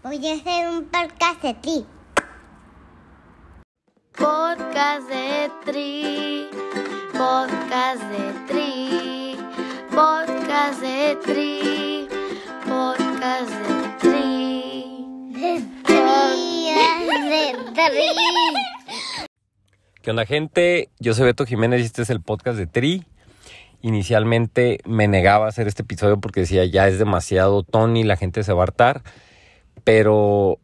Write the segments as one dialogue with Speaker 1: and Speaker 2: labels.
Speaker 1: Voy a hacer un podcast de ti.
Speaker 2: Podcast de Tri, podcast de Tri, podcast de Tri, podcast de Tri.
Speaker 1: De tri, de tri.
Speaker 3: ¿Qué onda gente? Yo soy Beto Jiménez y este es el podcast de Tri. Inicialmente me negaba a hacer este episodio porque decía ya es demasiado Tony, la gente se va a hartar. Pero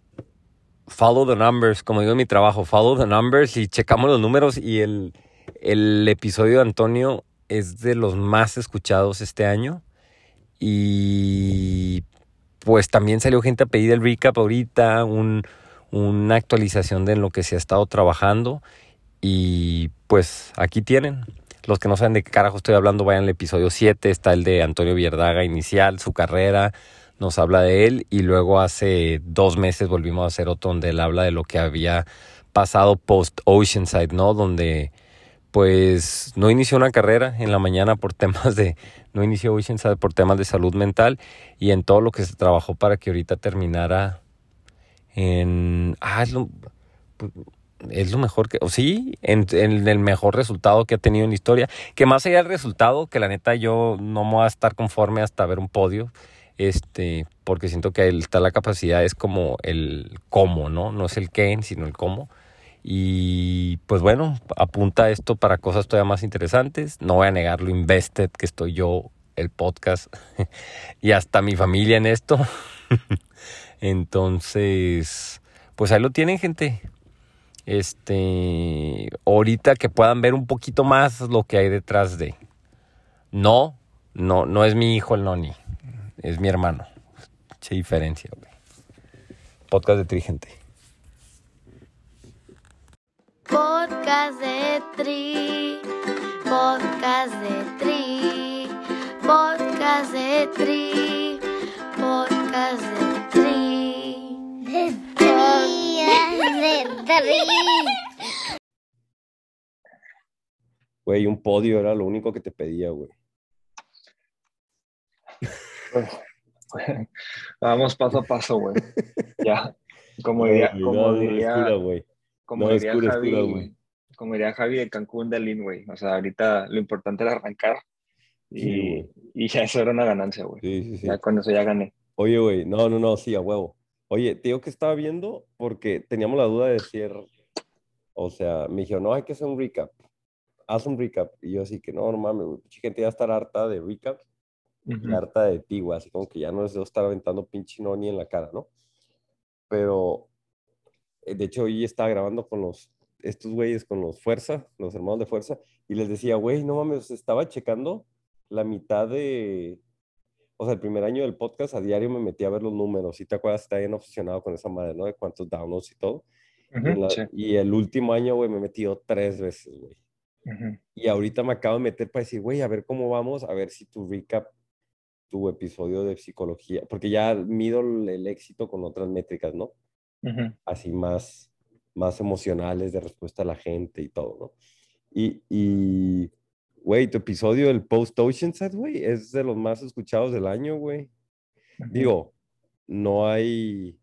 Speaker 3: follow the numbers, como digo en mi trabajo, follow the numbers y checamos los números y el, el episodio de Antonio es de los más escuchados este año. Y pues también salió gente a pedir el recap ahorita, un, una actualización de lo que se ha estado trabajando. Y pues aquí tienen. Los que no saben de qué carajo estoy hablando, vayan al episodio 7. Está el de Antonio Vierdaga inicial, su carrera. Nos habla de él. Y luego hace dos meses volvimos a hacer otro donde él habla de lo que había pasado post Oceanside, ¿no? Donde pues no inició una carrera en la mañana por temas de, no inició Oceanside por temas de salud mental y en todo lo que se trabajó para que ahorita terminara en, ah, es lo, es lo mejor que, sí, en, en, el mejor resultado que ha tenido en la historia, que más allá del resultado, que la neta yo no me voy a estar conforme hasta ver un podio, este, porque siento que ahí está la capacidad, es como el cómo, ¿no? No es el qué, sino el cómo. Y pues bueno, apunta esto para cosas todavía más interesantes. No voy a negar lo invested que estoy yo, el podcast y hasta mi familia en esto. Entonces, pues ahí lo tienen, gente. Este, ahorita que puedan ver un poquito más lo que hay detrás de. No, no, no es mi hijo el Noni, es mi hermano. Qué diferencia, güey. Podcast de Trigente.
Speaker 2: Podcast de Tri, podcast de Tri, podcast de Tri, podcast de Tri.
Speaker 1: De tri, de tri.
Speaker 3: Güey, un podio era lo único que te pedía, güey.
Speaker 4: Vamos paso a paso, güey. Ya. Como diría, como diría, como
Speaker 3: No,
Speaker 4: diría Javi, como diría Javi de Cancún de Lin, güey. O sea, ahorita lo importante era arrancar y,
Speaker 3: Sí,
Speaker 4: y ya eso era una ganancia, güey.
Speaker 3: Sí, sí, sí.
Speaker 4: Ya con eso ya gané.
Speaker 3: Oye, güey, no, no, no, sí, a huevo. Oye, te digo que estaba viendo porque teníamos la duda de decir, o sea, me dijeron, no, hay que hacer un recap. Haz un recap. Y yo así que, no, no mames, güey, gente ya estar harta de recaps, y harta de ti, güey, así como que ya no les debo estar aventando pinche noni en la cara, ¿no? Pero, eh, de hecho, hoy estaba grabando con los, estos güeyes, con los Fuerza, los hermanos de Fuerza, y les decía, güey, no mames, estaba checando la mitad de, o sea, el primer año del podcast a diario me metí a ver los números. ¿Sí te acuerdas? Estaba bien obsesionado con esa madre, ¿no? De cuántos downloads y todo. Y, la-
Speaker 4: Sí.
Speaker 3: y el último año, güey, me he metido tres veces, güey.
Speaker 4: Ujú.
Speaker 3: Y ahorita me acabo de meter para decir, güey, a ver cómo vamos, a ver si tu recap, tu episodio de psicología, porque ya mido el, éxito con otras métricas, ¿no?
Speaker 4: Ujú.
Speaker 3: Así más, más emocionales de respuesta a la gente y todo, ¿no? Y, y, güey, tu episodio del Post Oceanside, güey, es de los más escuchados del año, güey. Digo, no hay,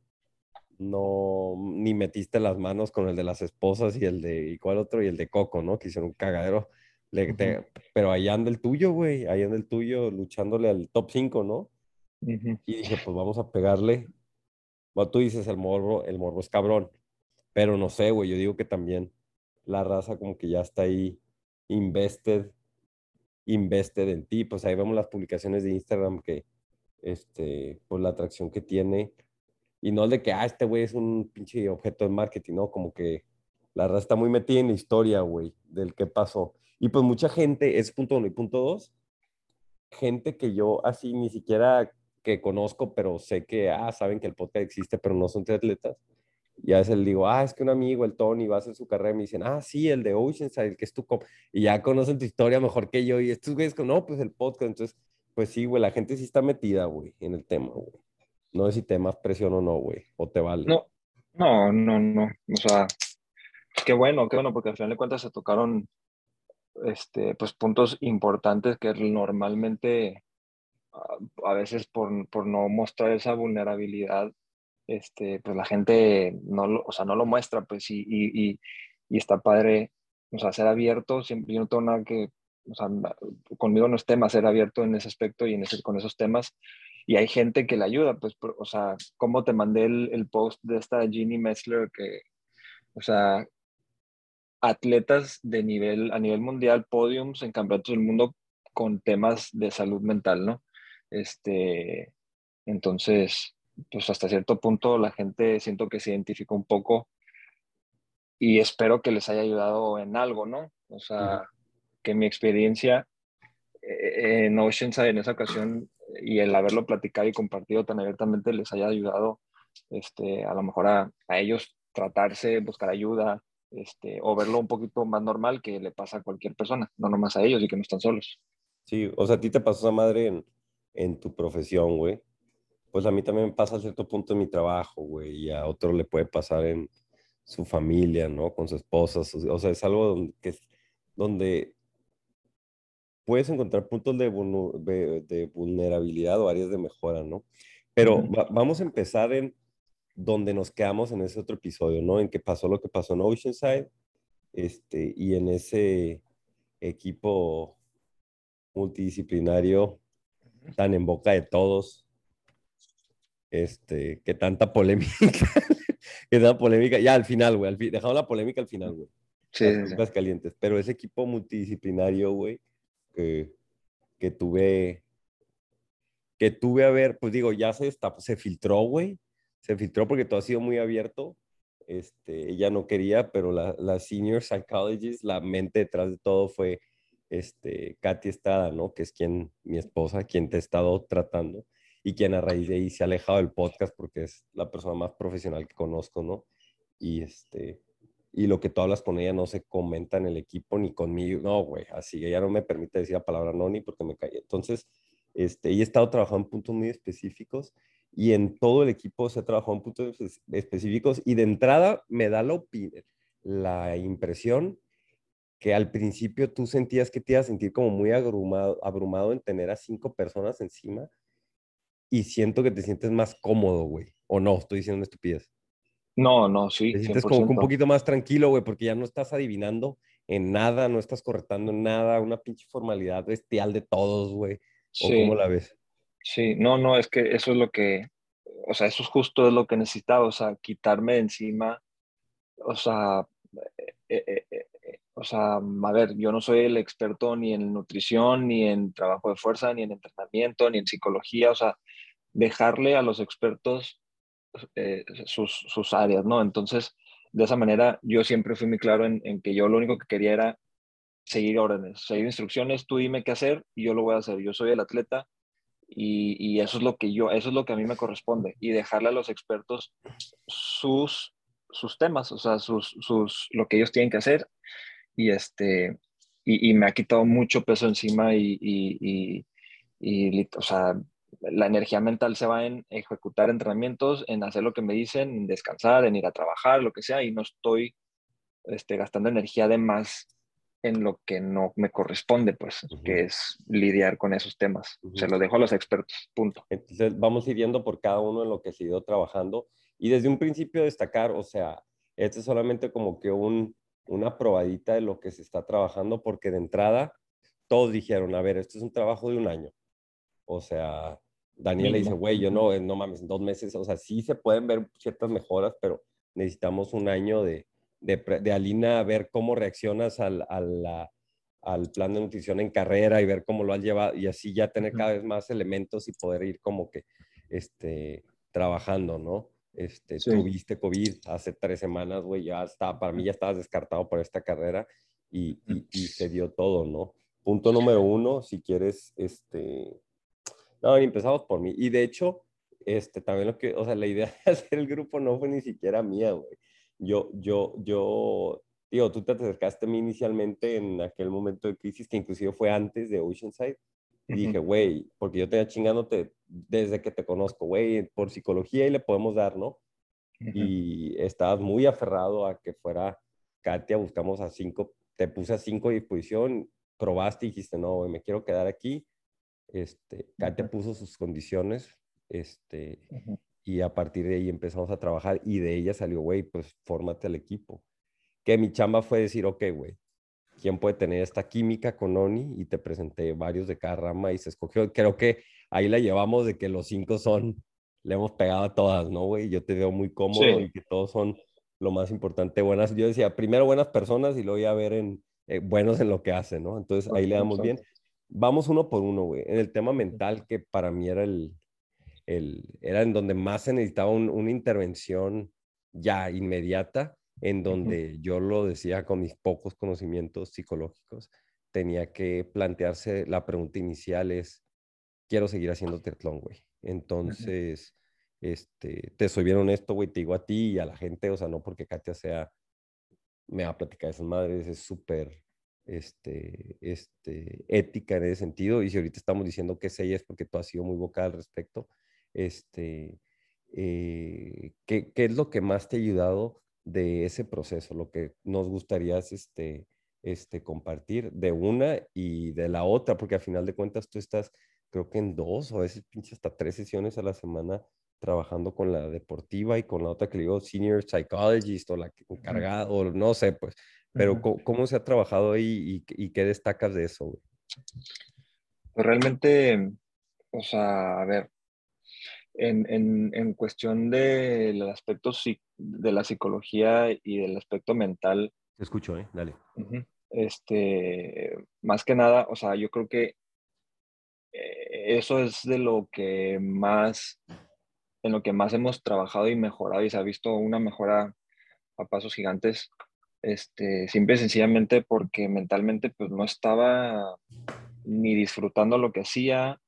Speaker 3: no, ni metiste las manos con el de las esposas y el de, ¿y cuál otro? Y el de Coco, ¿no? Que hicieron un cagadero. Le- te- pero ahí anda el tuyo, güey, ahí anda el tuyo luchándole al top 5, ¿no? Y dije, pues vamos a pegarle. Bueno, tú dices, el morbo, el morbo es cabrón, pero no sé, güey, yo digo que también la raza como que ya está ahí invested, invested en ti. Pues ahí vemos las publicaciones de Instagram que, este, pues la atracción que tiene. Y no es de que, ah, este güey es un pinche objeto de marketing, ¿no? Como que la raza está muy metida en la historia, güey, del qué pasó. Y pues mucha gente, es punto uno y punto dos, gente que yo así ni siquiera que conozco, pero sé que, ah, saben que el podcast existe, pero no son triatletas. Y a veces le digo, ah, es que un amigo, el Tony, va a hacer su carrera, y me dicen, ah, sí, el de Oceanside, el que es tu comp. Y ya conocen tu historia mejor que yo. Y estos güeyes, no, pues el podcast. Entonces, pues sí, güey, la gente sí está metida, güey, en el tema, güey. No sé si te más presión o no, güey, o te vale.
Speaker 4: No, no, no, no. O sea, qué bueno, qué bueno, porque al final de cuentas se tocaron este, pues, puntos importantes que normalmente a, a veces por, por no mostrar esa vulnerabilidad este, pues la gente no lo, o sea, no lo muestra, pues, y, y, y, está padre, o sea, ser abierto, siempre, yo no tengo nada que, o sea, conmigo no es tema ser abierto en ese aspecto y en ese, con esos temas, y hay gente que le ayuda, pues, o sea, como te mandé el, el post de esta Ginny Messler que, o sea, atletas de nivel, a nivel mundial, podiums en campeonatos del mundo con temas de salud mental, ¿no? Este, entonces, pues hasta cierto punto la gente siento que se identifica un poco y espero que les haya ayudado en algo, ¿no? O sea, que mi experiencia eh, en Oceanside en esa ocasión y el haberlo platicado y compartido tan abiertamente les haya ayudado este, a lo mejor a, a ellos tratarse, buscar ayuda, este, o verlo un poquito más normal que le pasa a cualquier persona, no nomás a ellos y que no están solos.
Speaker 3: Sí, o sea, a ti te pasó esa madre en, en tu profesión, güey. Pues a mí también me pasa a cierto punto en mi trabajo, güey, y a otro le puede pasar en su familia, ¿no? Con su esposa. O sea, es algo donde, que, donde puedes encontrar puntos de, de, vulnerabilidad o áreas de mejora, ¿no? Pero vamos a empezar en donde nos quedamos en ese otro episodio, ¿no? En que pasó lo que pasó en Oceanside este, y en ese equipo multidisciplinario tan en boca de todos, este, que tanta polémica, que tanta polémica, ya al final, güey, dejamos la polémica al final, güey.
Speaker 4: Sí,
Speaker 3: Las calientes, pero ese equipo multidisciplinario, güey, que, que tuve, que tuve a ver, pues digo, ya se, se filtró, güey, se filtró porque todo ha sido muy abierto. Este, ella no quería, pero la, la senior psychologist, la mente detrás de todo fue este, Katy Estrada, ¿no? Que es quien, mi esposa, quien te he estado tratando y quien a raíz de ahí se ha alejado del podcast porque es la persona más profesional que conozco, ¿no? Y este, y lo que tú hablas con ella no se comenta en el equipo ni conmigo, no, güey, así ella no me permite decir la palabra no ni porque me cae. Entonces, este, ella he estado trabajando en puntos muy específicos y en todo el equipo se trabajó en puntos específicos y de entrada me da la, la impresión que al principio tú sentías que te ibas a sentir como muy abrumado, abrumado en tener a cinco personas encima y siento que te sientes más cómodo, güey. ¿O no? Estoy diciendo una estupidez.
Speaker 4: No, no, sí.
Speaker 3: Te sientes como un poquito más tranquilo, güey, porque ya no estás adivinando en nada, no estás correctando en nada, una pinche formalidad bestial de todos, güey. ¿O cómo la ves?
Speaker 4: Sí, no, no, es que eso es lo que, o sea, eso es justo lo que necesitaba, o sea, quitarme de encima, o sea, eh, eh, eh, o sea, a ver, yo no soy el experto ni en nutrición, ni en trabajo de fuerza, ni en entrenamiento, ni en psicología, o sea, dejarle a los expertos sus, sus, áreas, ¿no? Entonces, de esa manera, yo siempre fui muy claro en, en, que yo lo único que quería era seguir órdenes, seguir instrucciones, tú dime qué hacer y yo lo voy a hacer. Yo soy el atleta, y, eso es lo que yo, eso es lo que a mí me corresponde y dejarle a los expertos sus, sus temas, o sea, sus, sus, lo que ellos tienen que hacer y este, y, me ha quitado mucho peso encima y, y, y, o sea, la energía mental se va en ejecutar entrenamientos, en hacer lo que me dicen, en descansar, en ir a trabajar, lo que sea, y no estoy este, gastando energía de más en lo que no me corresponde, pues, que es lidiar con esos temas. Se lo dejo a los expertos, punto.
Speaker 3: Entonces, vamos a ir viendo por cada uno en lo que se ha ido trabajando y desde un principio destacar, o sea, este es solamente como que un, una probadita de lo que se está trabajando, porque de entrada todos dijeron, a ver, esto es un trabajo de un año. O sea, Daniel le dice, güey, yo no, no mames, dos meses, o sea, sí se pueden ver ciertas mejoras, pero necesitamos un año de, de, de Alina, ver cómo reaccionas al, al, al, plan de nutrición en carrera y ver cómo lo has llevado y así ya tener cada vez más elementos y poder ir como que este, trabajando, ¿no? Este, Tuviste COVID hace tres semanas, güey, ya estaba, para mí ya estabas descartado por esta carrera y, y, se dio todo, ¿no? Punto número uno, si quieres, este, no, empezamos por mí. Y de hecho, este, también lo que, o sea, la idea de hacer el grupo no fue ni siquiera mía, güey yo, yo, yo, digo, tú te acercaste a mí inicialmente en aquel momento de crisis que inclusive fue antes de Oceanside. Y dije, güey, porque yo tenía chingándote desde que te conozco, güey, por psicología y le podemos dar, ¿no? Y estabas muy aferrado a que fuera Katia, buscamos a cinco, te puse a cinco a disposición, probaste y dijiste, no, güey, me quiero quedar aquí. Este, Katia puso sus condiciones, este, y a partir de ahí empezamos a trabajar y de ella salió, güey, pues fórmate al equipo. Que mi chamba fue decir, ok, güey, ¿quién puede tener esta química con Oni? Y te presenté varios de cada rama y se escogió. Creo que ahí la llevamos de que los cinco son, le hemos pegado a todas, ¿no, güey? Yo te veo muy cómodo y que todos son lo más importante, buenas. Yo decía, primero buenas personas y luego ya ver en eh, buenos en lo que hacen, ¿no? Entonces ahí le damos bien. Vamos uno por uno, güey. En el tema mental, que para mí era el, el era en donde más se necesitaba una intervención ya inmediata, en donde yo lo decía con mis pocos conocimientos psicológicos, tenía que plantearse la pregunta inicial es, quiero seguir haciendo triatlón, güey. Entonces, este, te soy bien honesto, güey, te digo a ti y a la gente, o sea, no porque Katia sea, me va a platicar de esas madres, es súper este, este, ética en ese sentido, y si ahorita estamos diciendo que es ella es porque tú has sido muy vocal al respecto, este, eh, ¿qué, ¿qué, es lo que más te ha ayudado de ese proceso? Lo que nos gustaría es este, este, compartir de una y de la otra, porque al final de cuentas tú estás, creo que en dos o a veces pinche hasta tres sesiones a la semana trabajando con la deportiva y con la otra que le digo senior psychologist o la encargada, o no sé, pues, pero ¿cómo, se ha trabajado ahí y, qué destacas de eso?
Speaker 4: Pues realmente, o sea, a ver, en, en, en cuestión del aspecto de la psicología y del aspecto mental.
Speaker 3: Te escucho, ¿eh? Dale.
Speaker 4: Este, más que nada, o sea, yo creo que eh, eso es de lo que más en lo que más hemos trabajado y mejorado y se ha visto una mejora a pasos gigantes, este, simple y sencillamente porque mentalmente pues no estaba ni disfrutando lo que hacía.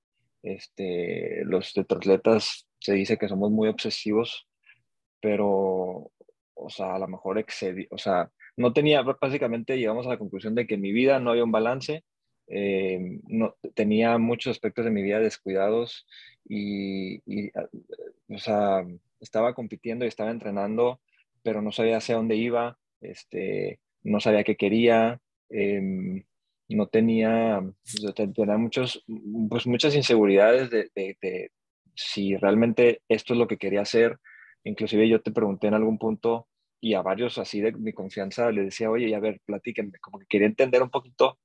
Speaker 4: Este, los atletas se dice que somos muy obsesivos, pero, o sea, a lo mejor excedí, o sea, no tenía, básicamente llegamos a la conclusión de que en mi vida no había un balance, eh, no, tenía muchos aspectos de mi vida descuidados y, ah, o sea, estaba compitiendo y estaba entrenando, pero no sabía hacia dónde iba, este, no sabía qué quería, em, no tenía, tenía muchos, pues muchas inseguridades de, de, si realmente esto es lo que quería hacer. Inclusive yo te pregunté en algún punto y a varios así de mi confianza les decía, oye, a ver, platíquenme, como que quería entender un poquito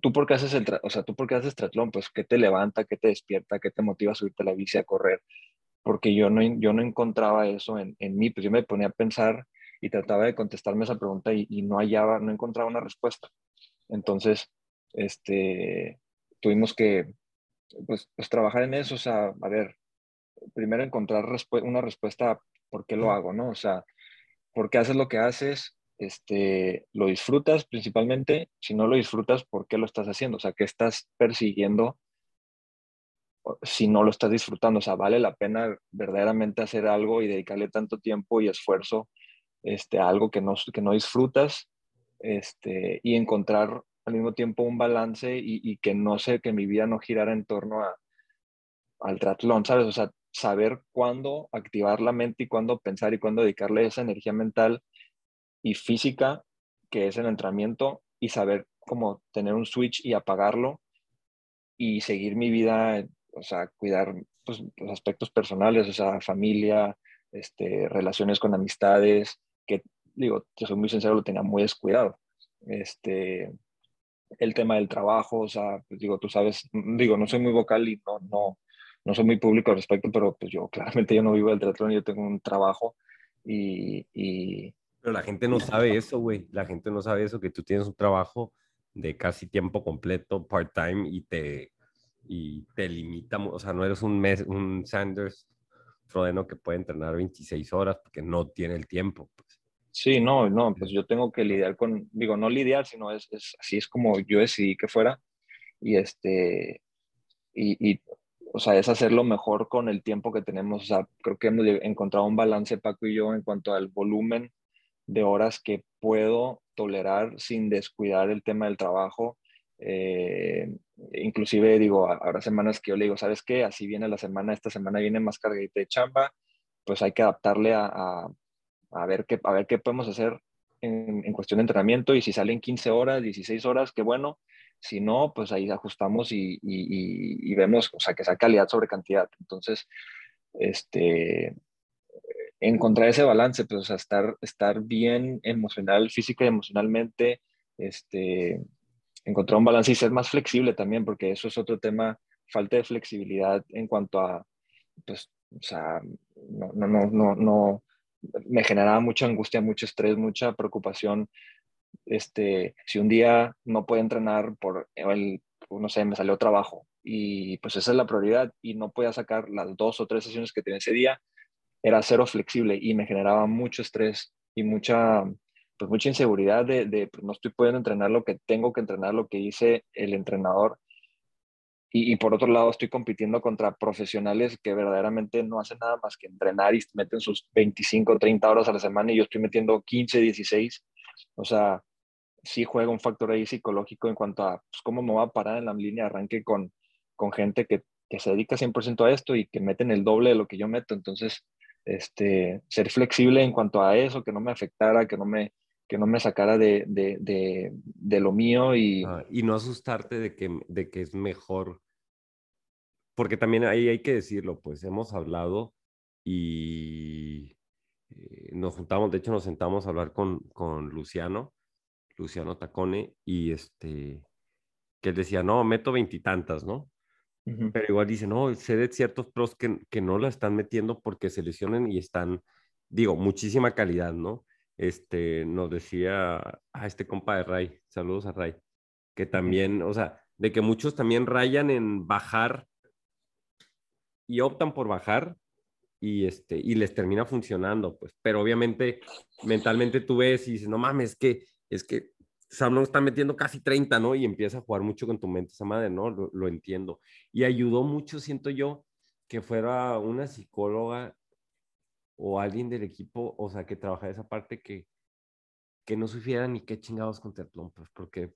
Speaker 4: tú por qué haces el, o sea, tú por qué haces triatlón, pues qué te levanta, qué te despierta, qué te motiva a subirte a la bici a correr, porque yo no, yo no encontraba eso en, en mí, pues yo me ponía a pensar y trataba de contestarme esa pregunta y, y, no hallaba, no encontraba una respuesta. Entonces, este, tuvimos que, pues, pues trabajar en eso, o sea, a ver, primero encontrar una respuesta a por qué lo hago, ¿no? O sea, por qué haces lo que haces, este, lo disfrutas principalmente. Si no lo disfrutas, ¿por qué lo estás haciendo? O sea, ¿qué estás persiguiendo si no lo estás disfrutando? O sea, ¿vale la pena verdaderamente hacer algo y dedicarle tanto tiempo y esfuerzo este, a algo que no, que no disfrutas este, y encontrar al mismo tiempo un balance y, que no sé, que mi vida no girara en torno a, al triatlón, ¿sabes? O sea, saber cuándo activar la mente y cuándo pensar y cuándo dedicarle esa energía mental y física, que es el entrenamiento, y saber cómo tener un switch y apagarlo y seguir mi vida, o sea, cuidar pues, los aspectos personales, o sea, familia, este, relaciones con amistades, que digo, te soy muy sincero, lo tenía muy descuidado. Este, el tema del trabajo, o sea, pues digo, tú sabes, digo, no soy muy vocal y no, no, no soy muy público al respecto, pero pues yo claramente yo no vivo del triatlón, yo tengo un trabajo y, y,
Speaker 3: pero la gente no sabe eso, güey. La gente no sabe eso, que tú tienes un trabajo de casi tiempo completo, part-time, y te, y te limita, o sea, no eres un, mes, un Sanders Frodeno que puede entrenar 26 horas porque no tiene el tiempo.
Speaker 4: Sí, no, no, pues yo tengo que lidiar con, digo, no lidiar, sino es, es así es como yo decidí que fuera. Y este, y, y, o sea, es hacerlo mejor con el tiempo que tenemos. O sea, creo que hemos encontrado un balance, Paco y yo, en cuanto al volumen de horas que puedo tolerar sin descuidar el tema del trabajo. Eh, inclusive digo, habrá semanas que yo le digo, ¿sabes qué? Así viene la semana, esta semana viene más cargadita de chamba, pues hay que adaptarle a, a, ver, qué, a ver qué podemos hacer en, en, cuestión de entrenamiento y si salen 15 horas, 16 horas, qué bueno. Si no, pues ahí ajustamos y, y, vemos, o sea, que sea calidad sobre cantidad. Entonces, este, encontrar ese balance, pues, o sea, estar, estar bien emocional, física y emocionalmente, este, encontrar un balance y ser más flexible también, porque eso es otro tema, falta de flexibilidad en cuanto a, pues, o sea, no, no, no, no me generaba mucha angustia, mucho estrés, mucha preocupación. Este, si un día no puedo entrenar por el, no sé, me salió trabajo y pues esa es la prioridad y no podía sacar las dos o tres sesiones que tenía ese día, era cero flexible y me generaba mucho estrés y mucha, pues mucha inseguridad de, de pues no estoy pudiendo entrenar lo que tengo que entrenar, lo que dice el entrenador. Y, y, por otro lado, estoy compitiendo contra profesionales que verdaderamente no hacen nada más que entrenar y meten sus 25, 30 horas a la semana y yo estoy metiendo 15, 16. O sea, sí juega un factor ahí psicológico en cuanto a pues, cómo me voy a parar en la línea de arranque con, con gente que, que se dedica 100% a esto y que meten el doble de lo que yo meto. Entonces, este, ser flexible en cuanto a eso, que no me afectara, que no me, que no me sacara de, de, de, de lo mío y...
Speaker 3: Ah, y no asustarte de que, de que es mejor, porque también ahí hay que decirlo, pues hemos hablado y eh, nos juntamos, de hecho nos sentamos a hablar con, con Luciano, Luciano Tacone, y este, que él decía, no, meto veintitantas, ¿no? Pero igual dice, no, sé de ciertos pros que, que no la están metiendo porque se lesionen y están, digo, muchísima calidad, ¿no? Este, nos decía a este compa de Ray, saludos a Ray, que también, o sea, de que muchos también rayan en bajar y optan por bajar y, este, y les termina funcionando, pues, pero obviamente mentalmente tú ves y dices, no mames, que, es que Sam está metiendo casi 30, ¿no? Y empieza a jugar mucho con tu mente, esa madre, ¿no? Lo, entiendo. Y ayudó mucho, siento yo, que fuera una psicóloga o alguien del equipo, o sea, que trabajara esa parte que, que no supiera ni qué chingados con Teatlón, pues, porque,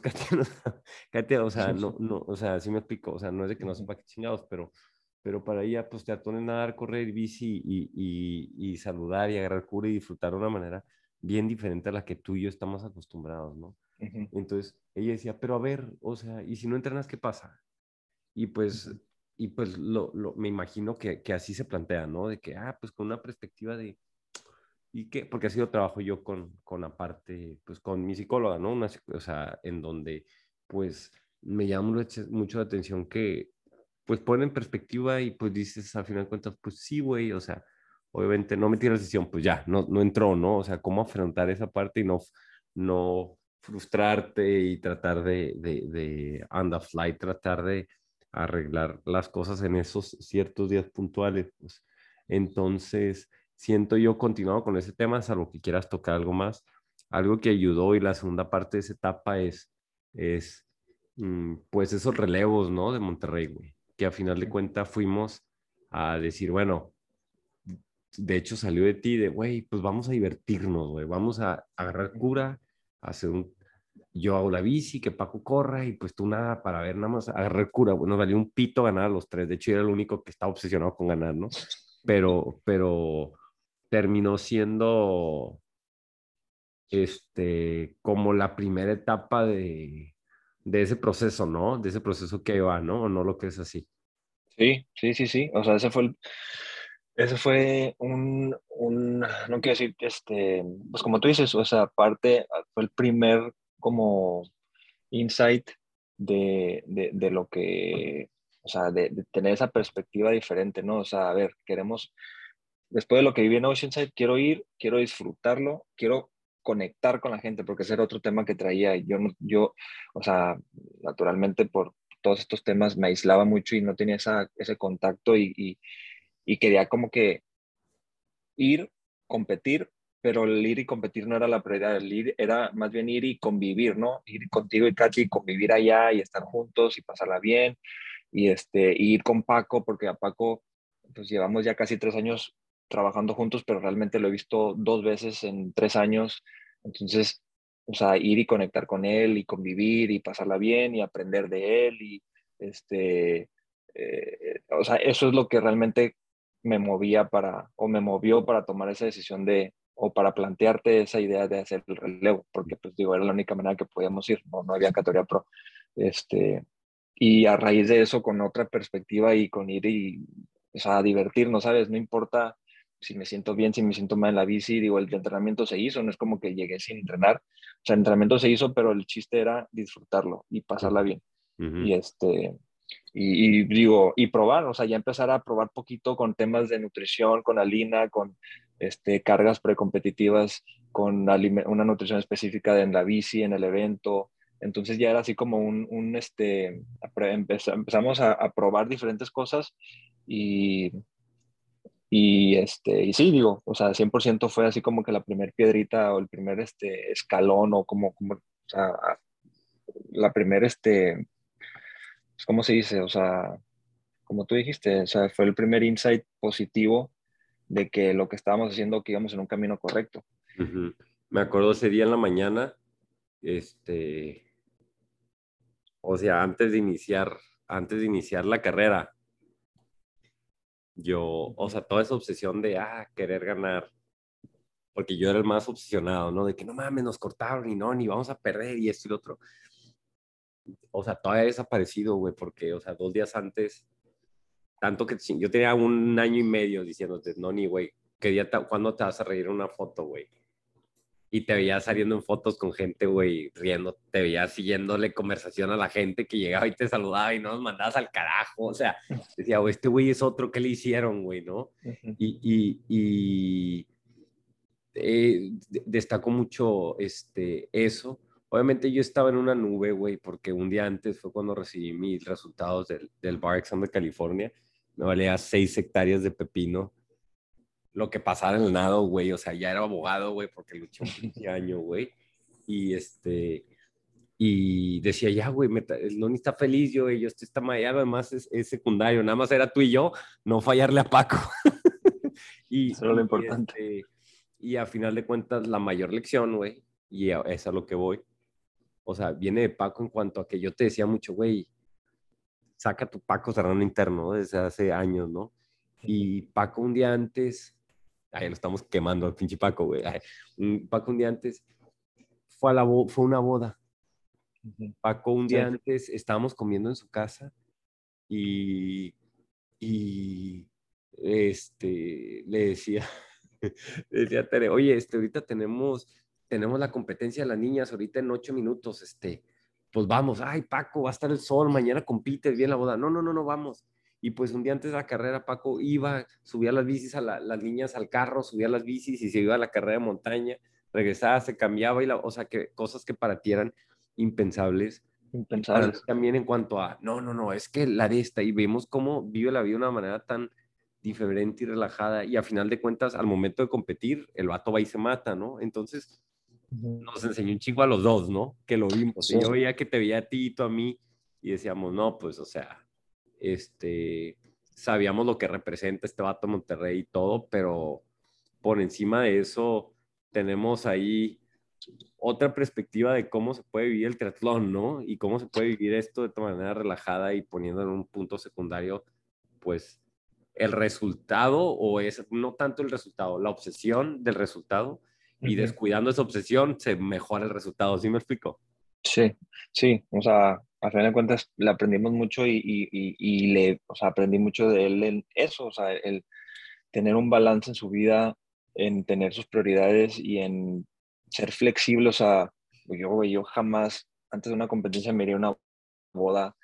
Speaker 3: pues, Katia, o sea, no, no, o sea, sí me explico, o sea, no es de que no sepa qué chingados, pero, pero para ella, pues, Teatlón es nadar, correr, bici y, y, y saludar y agarrar cura y disfrutar de una manera bien diferente a la que tú y yo estamos acostumbrados, ¿no? Uh -huh. Entonces, ella decía, pero a ver, o sea, ¿y si no entrenas, qué pasa? Y pues, uh -huh. y pues lo, lo, me imagino que, que, así se plantea, ¿no? De que, ah, pues con una perspectiva de, ¿y qué? Porque ha sido trabajo yo con, con la parte, pues con mi psicóloga, ¿no? Una, o sea, en donde, pues, me llama mucho, la atención que, pues, pone en perspectiva y pues dices, al final de cuentas, pues sí, güey, o sea, obviamente no metí la decisión, pues ya, no, no entró, ¿no? O sea, cómo afrontar esa parte y no, no frustrarte y tratar de, de, de the fly, tratar de arreglar las cosas en esos ciertos días puntuales. Pues. Entonces, siento yo continuado con ese tema, salvo que quieras tocar algo más. Algo que ayudó y la segunda parte de esa etapa es, es mm, pues esos relevos, ¿no? De Monterrey, güey. Que a final de cuentas fuimos a decir, bueno, de hecho salió de ti de, güey, pues vamos a divertirnos, güey, vamos a agarrar cura, a hacer un, yo hago la bici, que Paco corra y pues tú nada para ver, nada más agarrar cura, bueno, valió un pito ganar a los tres, de hecho era el único que estaba obsesionado con ganar, ¿no? Pero, pero terminó siendo, este, como la primera etapa de, de ese proceso, ¿no? De ese proceso que va, ¿no? ¿O no lo que es así?
Speaker 4: Sí, sí, sí, sí, o sea, ese fue el ese fue un, un, no quiero decir, este, pues como tú dices, o sea, aparte fue el primer como insight de, de, de lo que, o sea, de, de, tener esa perspectiva diferente, ¿no? O sea, a ver, queremos, después de lo que viví en Oceanside, quiero ir, quiero disfrutarlo, quiero conectar con la gente, porque ese era otro tema que traía. Yo, yo o sea, naturalmente por todos estos temas me aislaba mucho y no tenía esa, ese contacto y, quería como que ir, competir, pero el ir y competir no era la prioridad, el ir era más bien ir y convivir, ¿no? Ir contigo y Katy convivir allá y estar juntos y pasarla bien y este, y ir con Paco, porque a Paco pues llevamos ya casi tres años trabajando juntos, pero realmente lo he visto dos veces en tres años, entonces, o sea, ir y conectar con él y convivir y pasarla bien y aprender de él y este, eh, o sea, eso es lo que realmente me movía para, o me movió para tomar esa decisión de, o para plantearte esa idea de hacer el relevo, porque pues digo, era la única manera que podíamos ir, no, no había categoría pro. Este, y a raíz de eso, con otra perspectiva y con ir y o sea, divertirnos, ¿sabes? No importa si me siento bien, si me siento mal en la bici, digo, el entrenamiento se hizo, no es como que llegué sin entrenar, o sea, el entrenamiento se hizo, pero el chiste era disfrutarlo y pasarla bien. Y este, y, digo, y probar, o sea, ya empezar a probar poquito con temas de nutrición, con alina, con este, cargas precompetitivas, con una nutrición específica en la bici, en el evento. Entonces ya era así como un, un este, empezamos a, a, probar diferentes cosas y, y, este, y sí, digo, o sea, 100% fue así como que la primer piedrita o el primer este, escalón o como, como la primer, este, pues, ¿cómo se dice? O sea, como tú dijiste, o sea, fue el primer insight positivo de que lo que estábamos haciendo, que íbamos en un camino correcto.
Speaker 3: Me acuerdo ese día en la mañana, este, o sea, antes de iniciar, antes de iniciar la carrera, yo, o sea, toda esa obsesión de, ah, querer ganar, porque yo era el más obsesionado, ¿no? De que no mames, nos cortaron y no, ni vamos a perder y esto y lo otro. O sea, todavía desaparecido, güey, porque, o sea, dos días antes, tanto que yo tenía un año y medio diciéndote, no, ni, güey, ¿qué día, cuándo te vas a reír una foto, güey? Y te veías saliendo en fotos con gente, güey, riendo, te veías siguiéndole conversación a la gente que llegaba y te saludaba y no nos mandabas al carajo, o sea, decía, güey, este güey es otro, ¿qué le hicieron, güey, no? Y, y, y eh, destacó mucho este, eso. Obviamente yo estaba en una nube, güey, porque un día antes fue cuando recibí mis resultados del, del Bar Exam de California. Me valía seis hectáreas de pepino lo que pasara en el nado, güey. O sea, ya era abogado, güey, porque luché un año, güey. Y este, y decía, ya, güey, el Noni está feliz, yo, yo estoy está mareado, además es, es, secundario, nada más era tú y yo, no fallarle a Paco. y,
Speaker 4: Eso era lo importante.
Speaker 3: Este, y a final de cuentas, la mayor lección, güey, y a, es a lo que voy, o sea, viene de Paco en cuanto a que yo te decía mucho, güey, saca tu Paco Serrano interno desde hace años, ¿no? Y Paco un día antes Ay, lo estamos quemando al pinche Paco, güey. Paco un día antes fue, a la fue una boda. Paco un día antes estábamos comiendo en su casa y, y este, le decía, le decía a Tere, oye, este, ahorita tenemos, tenemos la competencia de las niñas, ahorita en ocho minutos, este, pues vamos, ay, Paco, va a estar el sol, mañana compites bien la boda. No, no, no, no, vamos. Y pues un día antes de la carrera, Paco iba, subía las bicis a las niñas al carro, subía las bicis y se iba a la carrera de montaña, regresaba, se cambiaba, y la, o sea, que cosas que para ti eran impensables.
Speaker 4: Impensables.
Speaker 3: También en cuanto a, no, no, no, es que la de esta, y vemos cómo vive la vida de una manera tan diferente y relajada, y a final de cuentas, al momento de competir, el vato va y se mata, ¿no? Entonces, nos enseñó un chingo a los dos, ¿no? Que lo vimos. Y yo veía que te veía a ti y tú a mí, y decíamos, no, pues, o sea, este, sabíamos lo que representa este vato Monterrey y todo, pero por encima de eso tenemos ahí otra perspectiva de cómo se puede vivir el triatlón, ¿no? Y cómo se puede vivir esto de manera relajada y poniendo en un punto secundario, pues, el resultado o es no tanto el resultado, la obsesión del resultado y descuidando esa obsesión se mejora el resultado, ¿sí me explico?
Speaker 4: Sí, sí, o sea, a fin de cuentas le aprendimos mucho y, y, y, le, o sea, aprendí mucho de él en eso, o sea, el tener un balance en su vida, en tener sus prioridades y en ser flexible, o sea, yo, yo jamás, antes de una competencia me iría a una boda,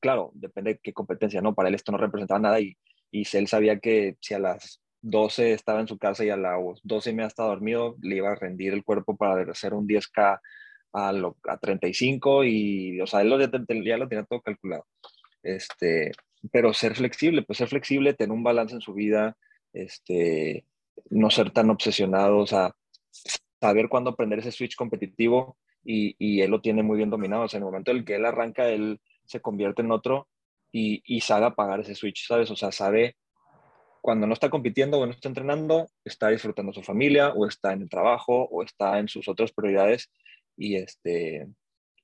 Speaker 4: claro, depende de qué competencia, ¿no? Para él esto no representaba nada y, y él sabía que si a las 12 estaba en su casa y a las 12 me estaba dormido, le iba a rendir el cuerpo para hacer un 10K a, lo, a 35 y, o sea, él lo, ya lo tenía todo calculado. Este, pero ser flexible, pues ser flexible, tener un balance en su vida, este, no ser tan obsesionado, o sea, saber cuándo aprender ese switch competitivo y, y, él lo tiene muy bien dominado. O sea, en el momento en el que él arranca, él se convierte en otro y, y sabe apagar ese switch, ¿sabes? O sea, sabe cuando no está compitiendo o no está entrenando, está disfrutando su familia o está en el trabajo o está en sus otras prioridades y, este,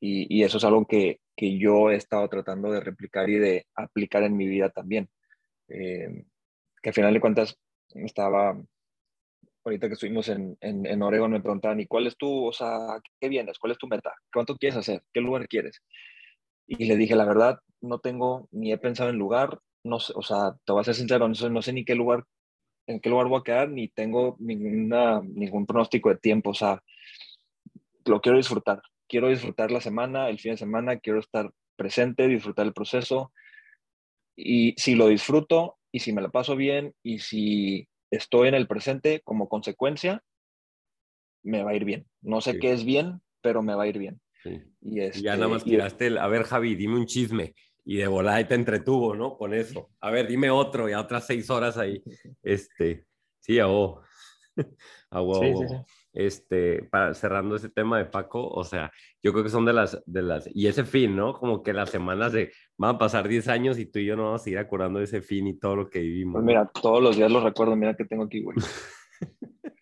Speaker 4: y, y eso es algo que, que, yo he estado tratando de replicar y de aplicar en mi vida también. Eh, que al final de cuentas estaba, ahorita que estuvimos en, en, en, Oregon, me preguntaban, ¿y cuál es tu, o sea, qué vienes? ¿Cuál es tu meta? ¿Cuánto quieres hacer? ¿Qué lugar quieres? Y le dije, la verdad, no tengo, ni he pensado en lugar, no sé, o sea, te voy a ser sincero, no sé, no sé ni qué lugar, en qué lugar voy a quedar, ni tengo ninguna, ningún pronóstico de tiempo, o sea, lo quiero disfrutar. Quiero disfrutar la semana, el fin de semana, quiero estar presente, disfrutar el proceso. Y si lo disfruto y si me la paso bien y si estoy en el presente como consecuencia, me va a ir bien. No sé
Speaker 3: Sí.
Speaker 4: qué es bien, pero me va a ir bien.
Speaker 3: Sí.
Speaker 4: Y,
Speaker 3: Y
Speaker 4: este,
Speaker 3: ya nada más
Speaker 4: y-
Speaker 3: tiraste el, a ver Javi, dime un chisme. Y de volada y te entretuvo, ¿no? Con eso. A ver, dime otro, ya otras seis horas ahí. Este, sí, a huevo. A huevo,
Speaker 4: Sí,
Speaker 3: a
Speaker 4: sí.
Speaker 3: Este, para, cerrando ese tema de Paco, o sea, yo creo que son de las, de las, y ese fin, ¿no? Como que las semanas de, van a pasar 10 años y tú y yo no vamos a seguir acordando de ese fin y todo lo que vivimos.
Speaker 4: Pues mira, todos los días lo recuerdo. Mira que tengo aquí, güey.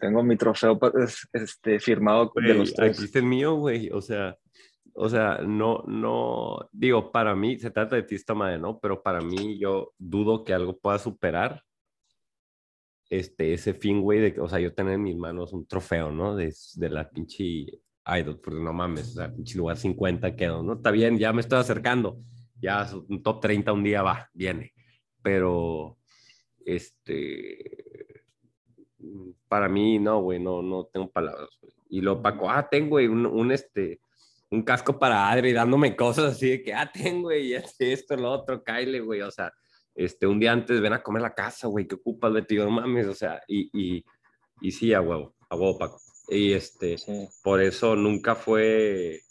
Speaker 4: tengo mi trofeo este, firmado de
Speaker 3: Güey,
Speaker 4: los tres.
Speaker 3: aquí está el mío, güey, o sea, o sea, no, no, digo, para mí, se trata de ti esta madre, ¿no? Pero para mí, yo dudo que algo pueda superar este, ese fin, güey, de que, o sea, yo tener en mis manos un trofeo, ¿no? De, de la pinche Idol, porque no mames, o sea, pinche lugar 50 quedó, ¿no? Está bien, ya me estoy acercando, ya un top 30 un día va, viene, pero, este, para mí, no, güey, no, no tengo palabras, güey. Y lo Paco, ah, tengo, güey, un, un, este, un casco para Adri dándome cosas así de que, ah, tengo, güey, este, esto, lo otro, Kyle, güey, o sea, este, un día antes ven a comer la casa, güey, ¿qué ocupas, yo, no mames, o sea, y, y, y sí, a huevo, a huevo, Paco. Y este,
Speaker 4: Sí.
Speaker 3: por eso nunca fue,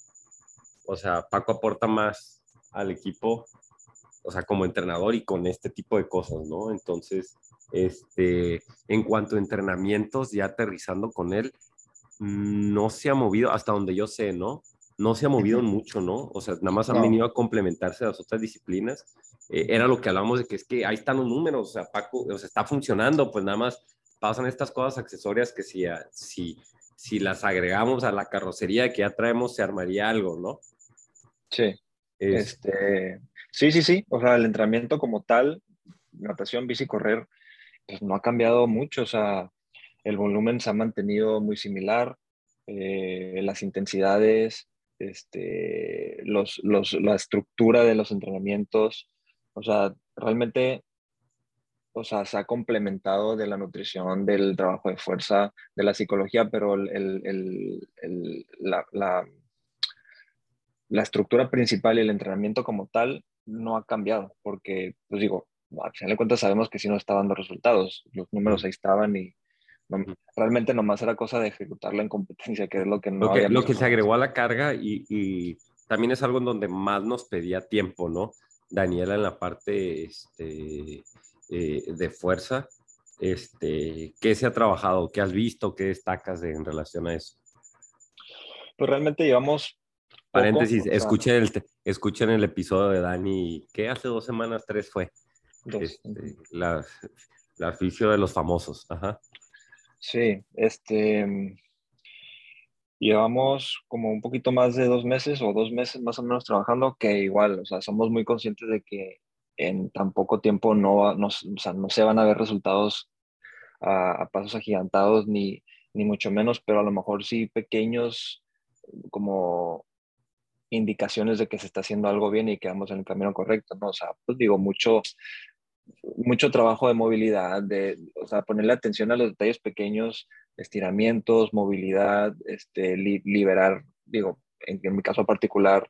Speaker 3: o sea, Paco aporta más al equipo, o sea, como entrenador y con este tipo de cosas, ¿no? Entonces, este, en cuanto a entrenamientos, ya aterrizando con él, no se ha movido, hasta donde yo sé, ¿no? No se ha movido mucho, ¿no? O sea, nada más han
Speaker 4: No.
Speaker 3: venido a complementarse a las otras disciplinas. Eh, era lo que hablábamos de que es que ahí están los números, o sea, Paco, o sea, está funcionando, pues nada más pasan estas cosas accesorias que si, a- si, si las agregamos a la carrocería que ya traemos, se armaría algo, ¿no?
Speaker 4: Sí.
Speaker 3: Es-
Speaker 4: Este, sí, sí, sí. O sea, el entrenamiento como tal, natación, bici, correr, pues no ha cambiado mucho. O sea, el volumen se ha mantenido muy similar. eh, las intensidades, este, los, los, la estructura de los entrenamientos. O sea, realmente, o sea, se ha complementado de la nutrición, del trabajo de fuerza, de la psicología, pero el, el- el- la, la- la estructura principal y el entrenamiento como tal no ha cambiado, porque, pues digo, al final de cuentas sabemos que sí nos está dando resultados, los números ahí estaban y no- realmente nomás era cosa de ejecutarla en competencia, que es lo que no
Speaker 3: lo que, lo
Speaker 4: habíamos
Speaker 3: que se agregó a la carga y, y también es algo en donde más nos pedía tiempo, ¿no? Daniela en la parte este, eh, de fuerza, este, ¿qué se ha trabajado? ¿Qué has visto? ¿Qué destacas de- en relación a eso?
Speaker 4: Pues realmente llevamos...
Speaker 3: Paréntesis,
Speaker 4: o sea,
Speaker 3: escuchen, el, escuchen el episodio de Dani, que hace dos semanas, tres fue,
Speaker 4: dos.
Speaker 3: este, la, la aficio de los famosos, ajá.
Speaker 4: Sí, este... Llevamos como un poquito más de dos meses o dos meses más o menos trabajando, que igual, o sea, somos muy conscientes de que en tan poco tiempo no, no, o sea, no se van a ver resultados a, a pasos agigantados, ni, ni mucho menos, pero a lo mejor sí pequeños como indicaciones de que se está haciendo algo bien y que vamos en el camino correcto, ¿no? O sea, pues digo, mucho, mucho trabajo de movilidad, de, o sea, ponerle atención a los detalles pequeños, estiramientos, movilidad, este, li- liberar, digo, en, en mi caso particular,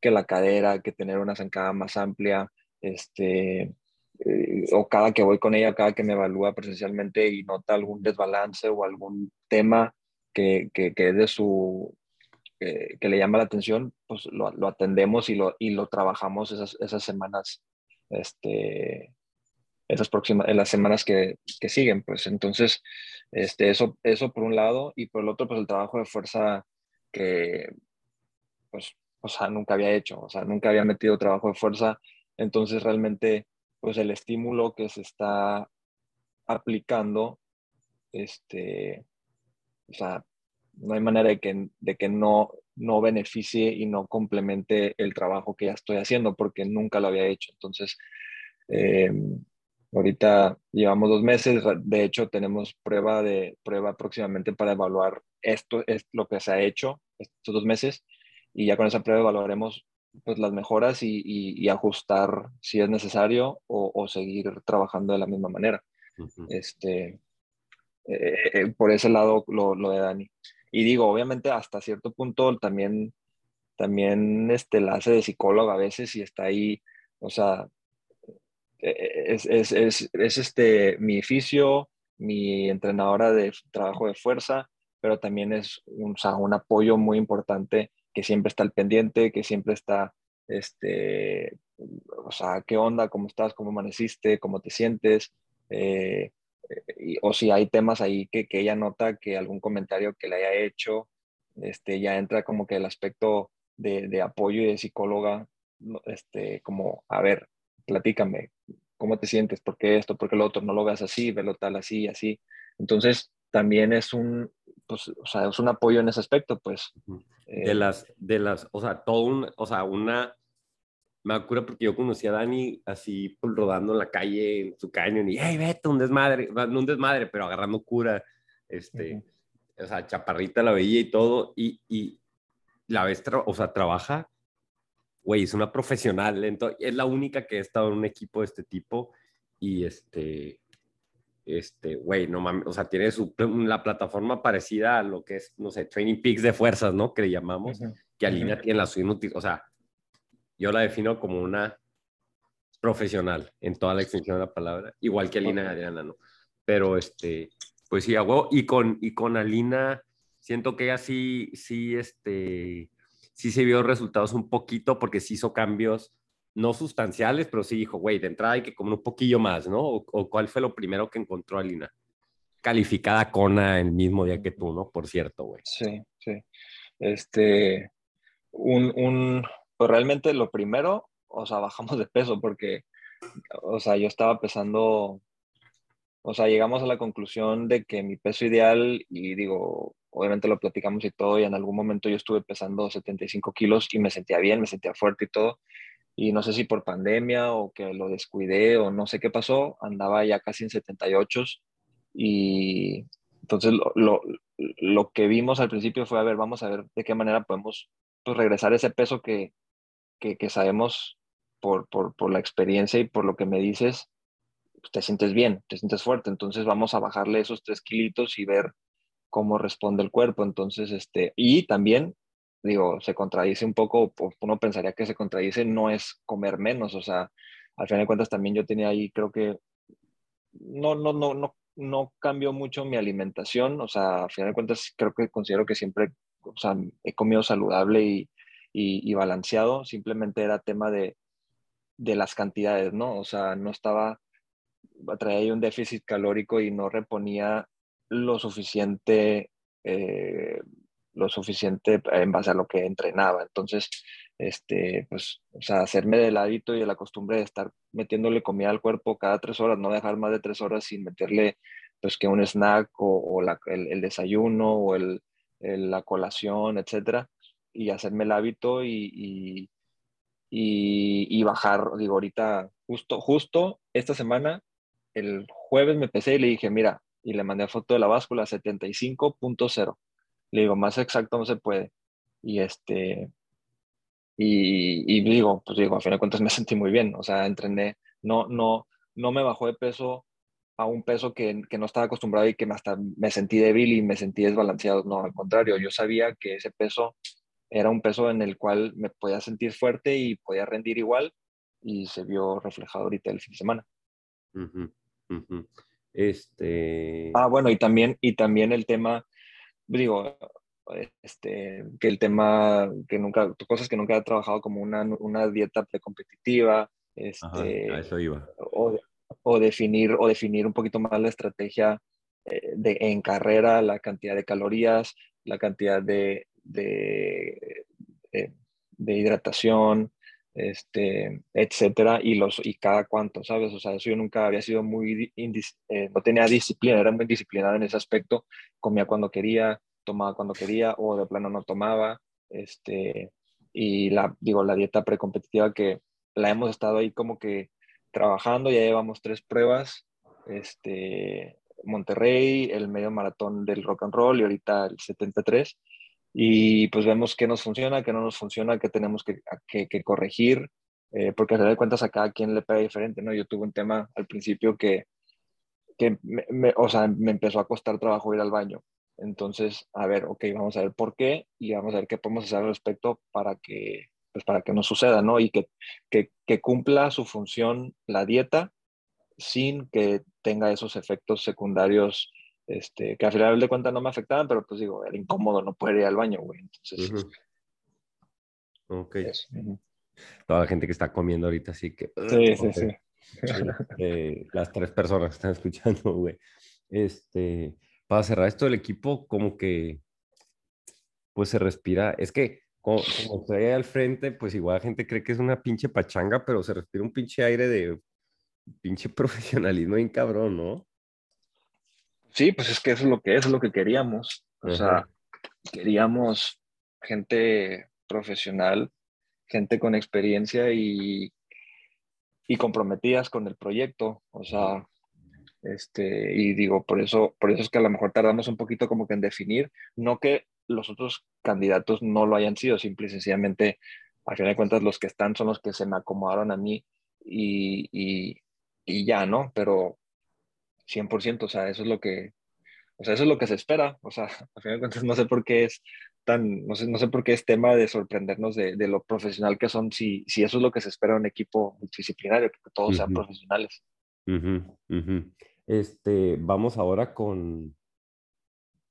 Speaker 4: que la cadera, que tener una zancada más amplia, este, eh, o cada que voy con ella, cada que me evalúa presencialmente y nota algún desbalance o algún tema que, que, que es de su, que, le llama la atención, pues lo, lo atendemos y lo, y lo trabajamos esas, esas semanas, este, esas próximas, en las semanas que, que siguen, pues entonces, este, eso, eso por un lado, y por el otro, pues el trabajo de fuerza que, pues, o sea, nunca había hecho, o sea, nunca había metido trabajo de fuerza, entonces realmente, pues el estímulo que se está aplicando, este, o sea, no hay manera de que, de que no, no beneficie y no complemente el trabajo que ya estoy haciendo, porque nunca lo había hecho. Entonces, eh, ahorita llevamos dos meses, de hecho tenemos prueba, de, prueba próximamente para evaluar esto, es lo que se ha hecho estos dos meses, y ya con esa prueba evaluaremos pues las mejoras y, y, ajustar si es necesario o, o, seguir trabajando de la misma manera. este, eh, eh, por ese lado lo, lo, de Dani. Y digo, obviamente hasta cierto punto también, también este, la hace de psicólogo a veces y está ahí, o sea, es, es, es, es este, mi oficio, mi entrenadora de trabajo de fuerza, pero también es un, un apoyo muy importante que siempre está al pendiente, que siempre está, este, o sea, ¿qué onda? ¿Cómo estás? ¿Cómo amaneciste? ¿Cómo te sientes? Eh, o si hay temas ahí que, que, ella nota que algún comentario que le haya hecho, este, ya entra como que el aspecto de, de apoyo y de psicóloga, este, como, a ver, platícame, ¿cómo te sientes? ¿Por qué esto? ¿Por qué lo otro? No lo veas así, velo tal así así. Entonces, también es un, pues, o sea, es un apoyo en ese aspecto, pues.
Speaker 3: de las, de las, o sea, todo un, o sea, una, me acuerdo porque yo conocí a Dani así pues, rodando en la calle, en su cañón, y, hey, vete, un desmadre, no un desmadre, pero agarrando cura, este, o sea, chaparrita la veía y todo, y, y la vez, o sea, trabaja, güey, es una profesional, entonces, es la única que ha estado en un equipo de este tipo, y este, este, güey, no mames, o sea, tiene su, la plataforma parecida a lo que es, no sé, Training Peaks de fuerzas, ¿no? Que le llamamos, que Alina tiene la suya, o sea, yo la defino como una profesional en toda la extensión de la palabra, igual que Alina y Adriana, ¿no? Pero, este, pues sí, hago, y con, y con Alina, siento que ella sí, sí, este, sí se vio resultados un poquito porque sí hizo cambios no sustanciales, pero sí dijo, güey, de entrada hay que comer un poquillo más, ¿no? O, cuál fue lo primero que encontró Alina. Calificada Cona el mismo día que tú, ¿no? Por cierto, güey.
Speaker 4: Sí, sí. Este, un, un, pues realmente lo primero, o sea, bajamos de peso porque, o sea, yo estaba pesando, o sea, llegamos a la conclusión de que mi peso ideal, y digo, obviamente lo platicamos y todo, y en algún momento yo estuve pesando 75 kilos y me sentía bien, me sentía fuerte y todo, y no sé si por pandemia o que lo descuidé o no sé qué pasó, andaba ya casi en 78 y entonces lo, lo, que vimos al principio fue, a ver, vamos a ver de qué manera podemos pues, regresar ese peso que, que, que sabemos por, por, por, la experiencia y por lo que me dices, pues, te sientes bien, te sientes fuerte, entonces vamos a bajarle esos tres kilitos y ver cómo responde el cuerpo. Entonces, este, y también digo, se contradice un poco, uno pensaría que se contradice, no es comer menos, o sea, al final de cuentas también yo tenía ahí, creo que no, no, no, no, no cambió mucho mi alimentación, o sea, al final de cuentas creo que considero que siempre, o sea, he comido saludable y, y, balanceado, simplemente era tema de, de las cantidades, ¿no? O sea, no estaba, traía ahí un déficit calórico y no reponía lo suficiente eh, lo suficiente en base a lo que entrenaba. Entonces, este, pues, o hacerme del hábito y de la costumbre de estar metiéndole comida al cuerpo cada tres horas, no dejar más de tres horas sin meterle, pues, que un snack o, el, desayuno o el, la colación, etcétera, y hacerme el hábito y, y, bajar, digo, ahorita, justo, justo esta semana, el jueves me pesé y le dije, mira, y le mandé foto de la báscula 75.0 le digo, más exacto no se puede. Y este, y, digo, pues digo, a fin de cuentas me sentí muy bien, o sea, entrené, no, no, no me bajó de peso a un peso que, que, no estaba acostumbrado y que hasta me sentí débil y me sentí desbalanceado. No, al contrario, yo sabía que ese peso era un peso en el cual me podía sentir fuerte y podía rendir igual y se vio reflejado ahorita el fin de semana.
Speaker 3: Este...
Speaker 4: Ah, bueno, y también, y también el tema digo, este, que el tema que nunca, cosas que nunca he trabajado como una, una dieta precompetitiva, este,
Speaker 3: eso iba.
Speaker 4: O, o, definir, o definir un poquito más la estrategia eh, de, en carrera, la cantidad de calorías, la cantidad de, de, eh, de, hidratación, este, etcétera, y, los, y cada cuánto, ¿sabes? O sea, eso yo nunca había sido muy, eh, no tenía disciplina, era muy disciplinado en ese aspecto, comía cuando quería, tomaba cuando quería, o de plano no tomaba, este, y la, digo, la dieta precompetitiva que la hemos estado ahí como que trabajando, ya llevamos tres pruebas, este, Monterrey, el medio maratón del rock and roll y ahorita el 73, y pues vemos qué nos funciona, qué no nos funciona, qué tenemos que, que, corregir, eh, porque a final de cuentas a cada quien le pega diferente, ¿no? Yo tuve un tema al principio que, que me, o sea, me empezó a costar trabajo ir al baño. Entonces, a ver, ok, vamos a ver por qué y vamos a ver qué podemos hacer al respecto para que, pues para que no suceda, ¿no? Y que, que, que cumpla su función la dieta sin que tenga esos efectos secundarios este, que al final de cuentas no me afectaban, pero pues digo, era incómodo no poder ir al baño, güey. Entonces,
Speaker 3: Ok. Toda la gente que está comiendo ahorita, sí que...
Speaker 4: Sí, sí, sí.
Speaker 3: Eh, las tres personas que están escuchando, güey. Este, para cerrar esto del equipo, como que, pues se respira, es que como, como estoy ahí al frente, pues igual la gente cree que es una pinche pachanga, pero se respira un pinche aire de pinche profesionalismo bien cabrón, ¿no?
Speaker 4: Sí, pues es que eso es lo que es, lo que queríamos. O sea, queríamos gente profesional, gente con experiencia y, y comprometidas con el proyecto. O sea, este, y digo, por eso, por eso es que a lo mejor tardamos un poquito como que en definir, no que los otros candidatos no lo hayan sido, simple y sencillamente, a fin de cuentas, los que están son los que se me acomodaron a mí y, y, y ya, ¿no? Pero 100%, o sea, eso es lo que, o sea, eso es lo que se espera, o sea, a fin de cuentas no sé por qué es tan, no sé, no sé por qué es tema de sorprendernos de, de lo profesional que son, si, si eso es lo que se espera de un equipo multidisciplinario, que todos sean profesionales.
Speaker 3: Este, vamos ahora con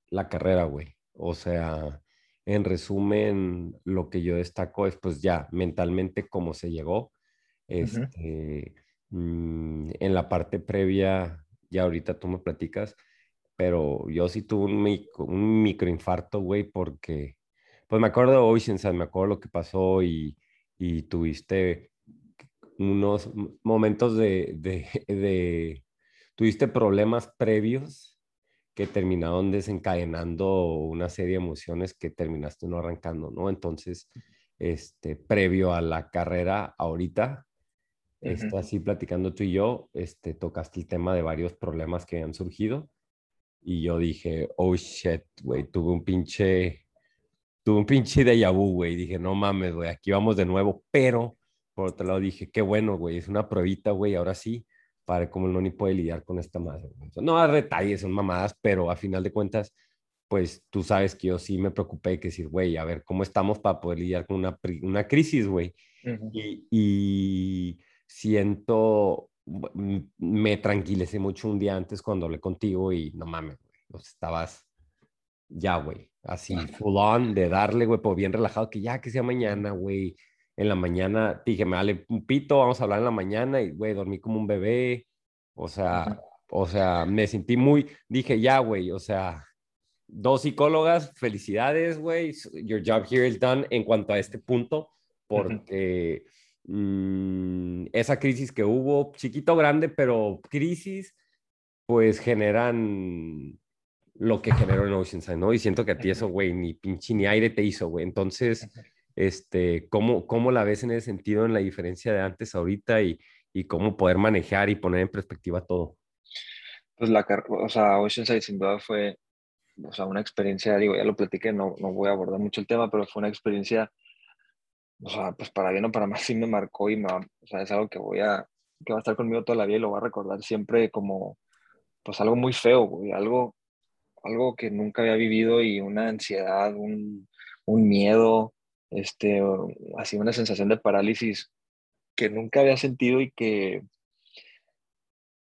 Speaker 3: la carrera, güey. O sea, en resumen, lo que yo destaco es pues ya mentalmente cómo se llegó. Este, mm, en la parte previa, ya ahorita tú me platicas, pero yo sí tuve un, un microinfarto, güey, porque, pues me acuerdo de Oceanside, me acuerdo lo que pasó y, y tuviste unos momentos de, de, de, tuviste problemas previos que terminaron desencadenando una serie de emociones que terminaste no arrancando, ¿no? Entonces, este, previo a la carrera, ahorita, está así platicando tú y yo, este, tocaste el tema de varios problemas que han surgido y yo dije, oh shit, güey, tuve un pinche, tuve un pinche déjà vu, güey. Dije, no mames, güey, aquí vamos de nuevo. Pero, por otro lado, dije, qué bueno, güey, es una pruebita, güey, ahora sí, para cómo el Noni puede lidiar con esta madre. No a detalles, son mamadas, pero a final de cuentas, pues tú sabes que yo sí me preocupé que decir, güey, a ver, ¿cómo estamos para poder lidiar con una, una crisis, güey? y, y siento me tranquilicé mucho un día antes cuando hablé contigo y no mames, güey, estabas ya, güey, así full on de darle, güey, pues bien relajado, que ya que sea mañana, güey. En la mañana dije, me vale un pito, vamos a hablar en la mañana y, güey, dormí como un bebé. O sea, o sea, me sentí muy, dije, ya, güey, o sea, dos psicólogas, felicidades, güey, your job here is done en cuanto a este punto, porque... Mm, esa crisis que hubo, chiquito grande, pero crisis, pues generan lo que generó en Oceanside, ¿no? Y siento que a ti eso, güey, ni pinche ni aire te hizo, güey. Entonces, este, ¿cómo, ¿cómo la ves en ese sentido, en la diferencia de antes ahorita y, y cómo poder manejar y poner en perspectiva todo?
Speaker 4: Pues la, o sea, Oceanside sin duda fue, o sea, una experiencia, digo, ya lo platiqué, no, no voy a abordar mucho el tema, pero fue una experiencia o sea, pues para bien o para mal sí me marcó y me, o sea, es algo que voy a, que va a estar conmigo toda la vida y lo voy a recordar siempre como, pues algo muy feo, güey, algo, algo que nunca había vivido y una ansiedad, un, un miedo, este, así una sensación de parálisis que nunca había sentido y que,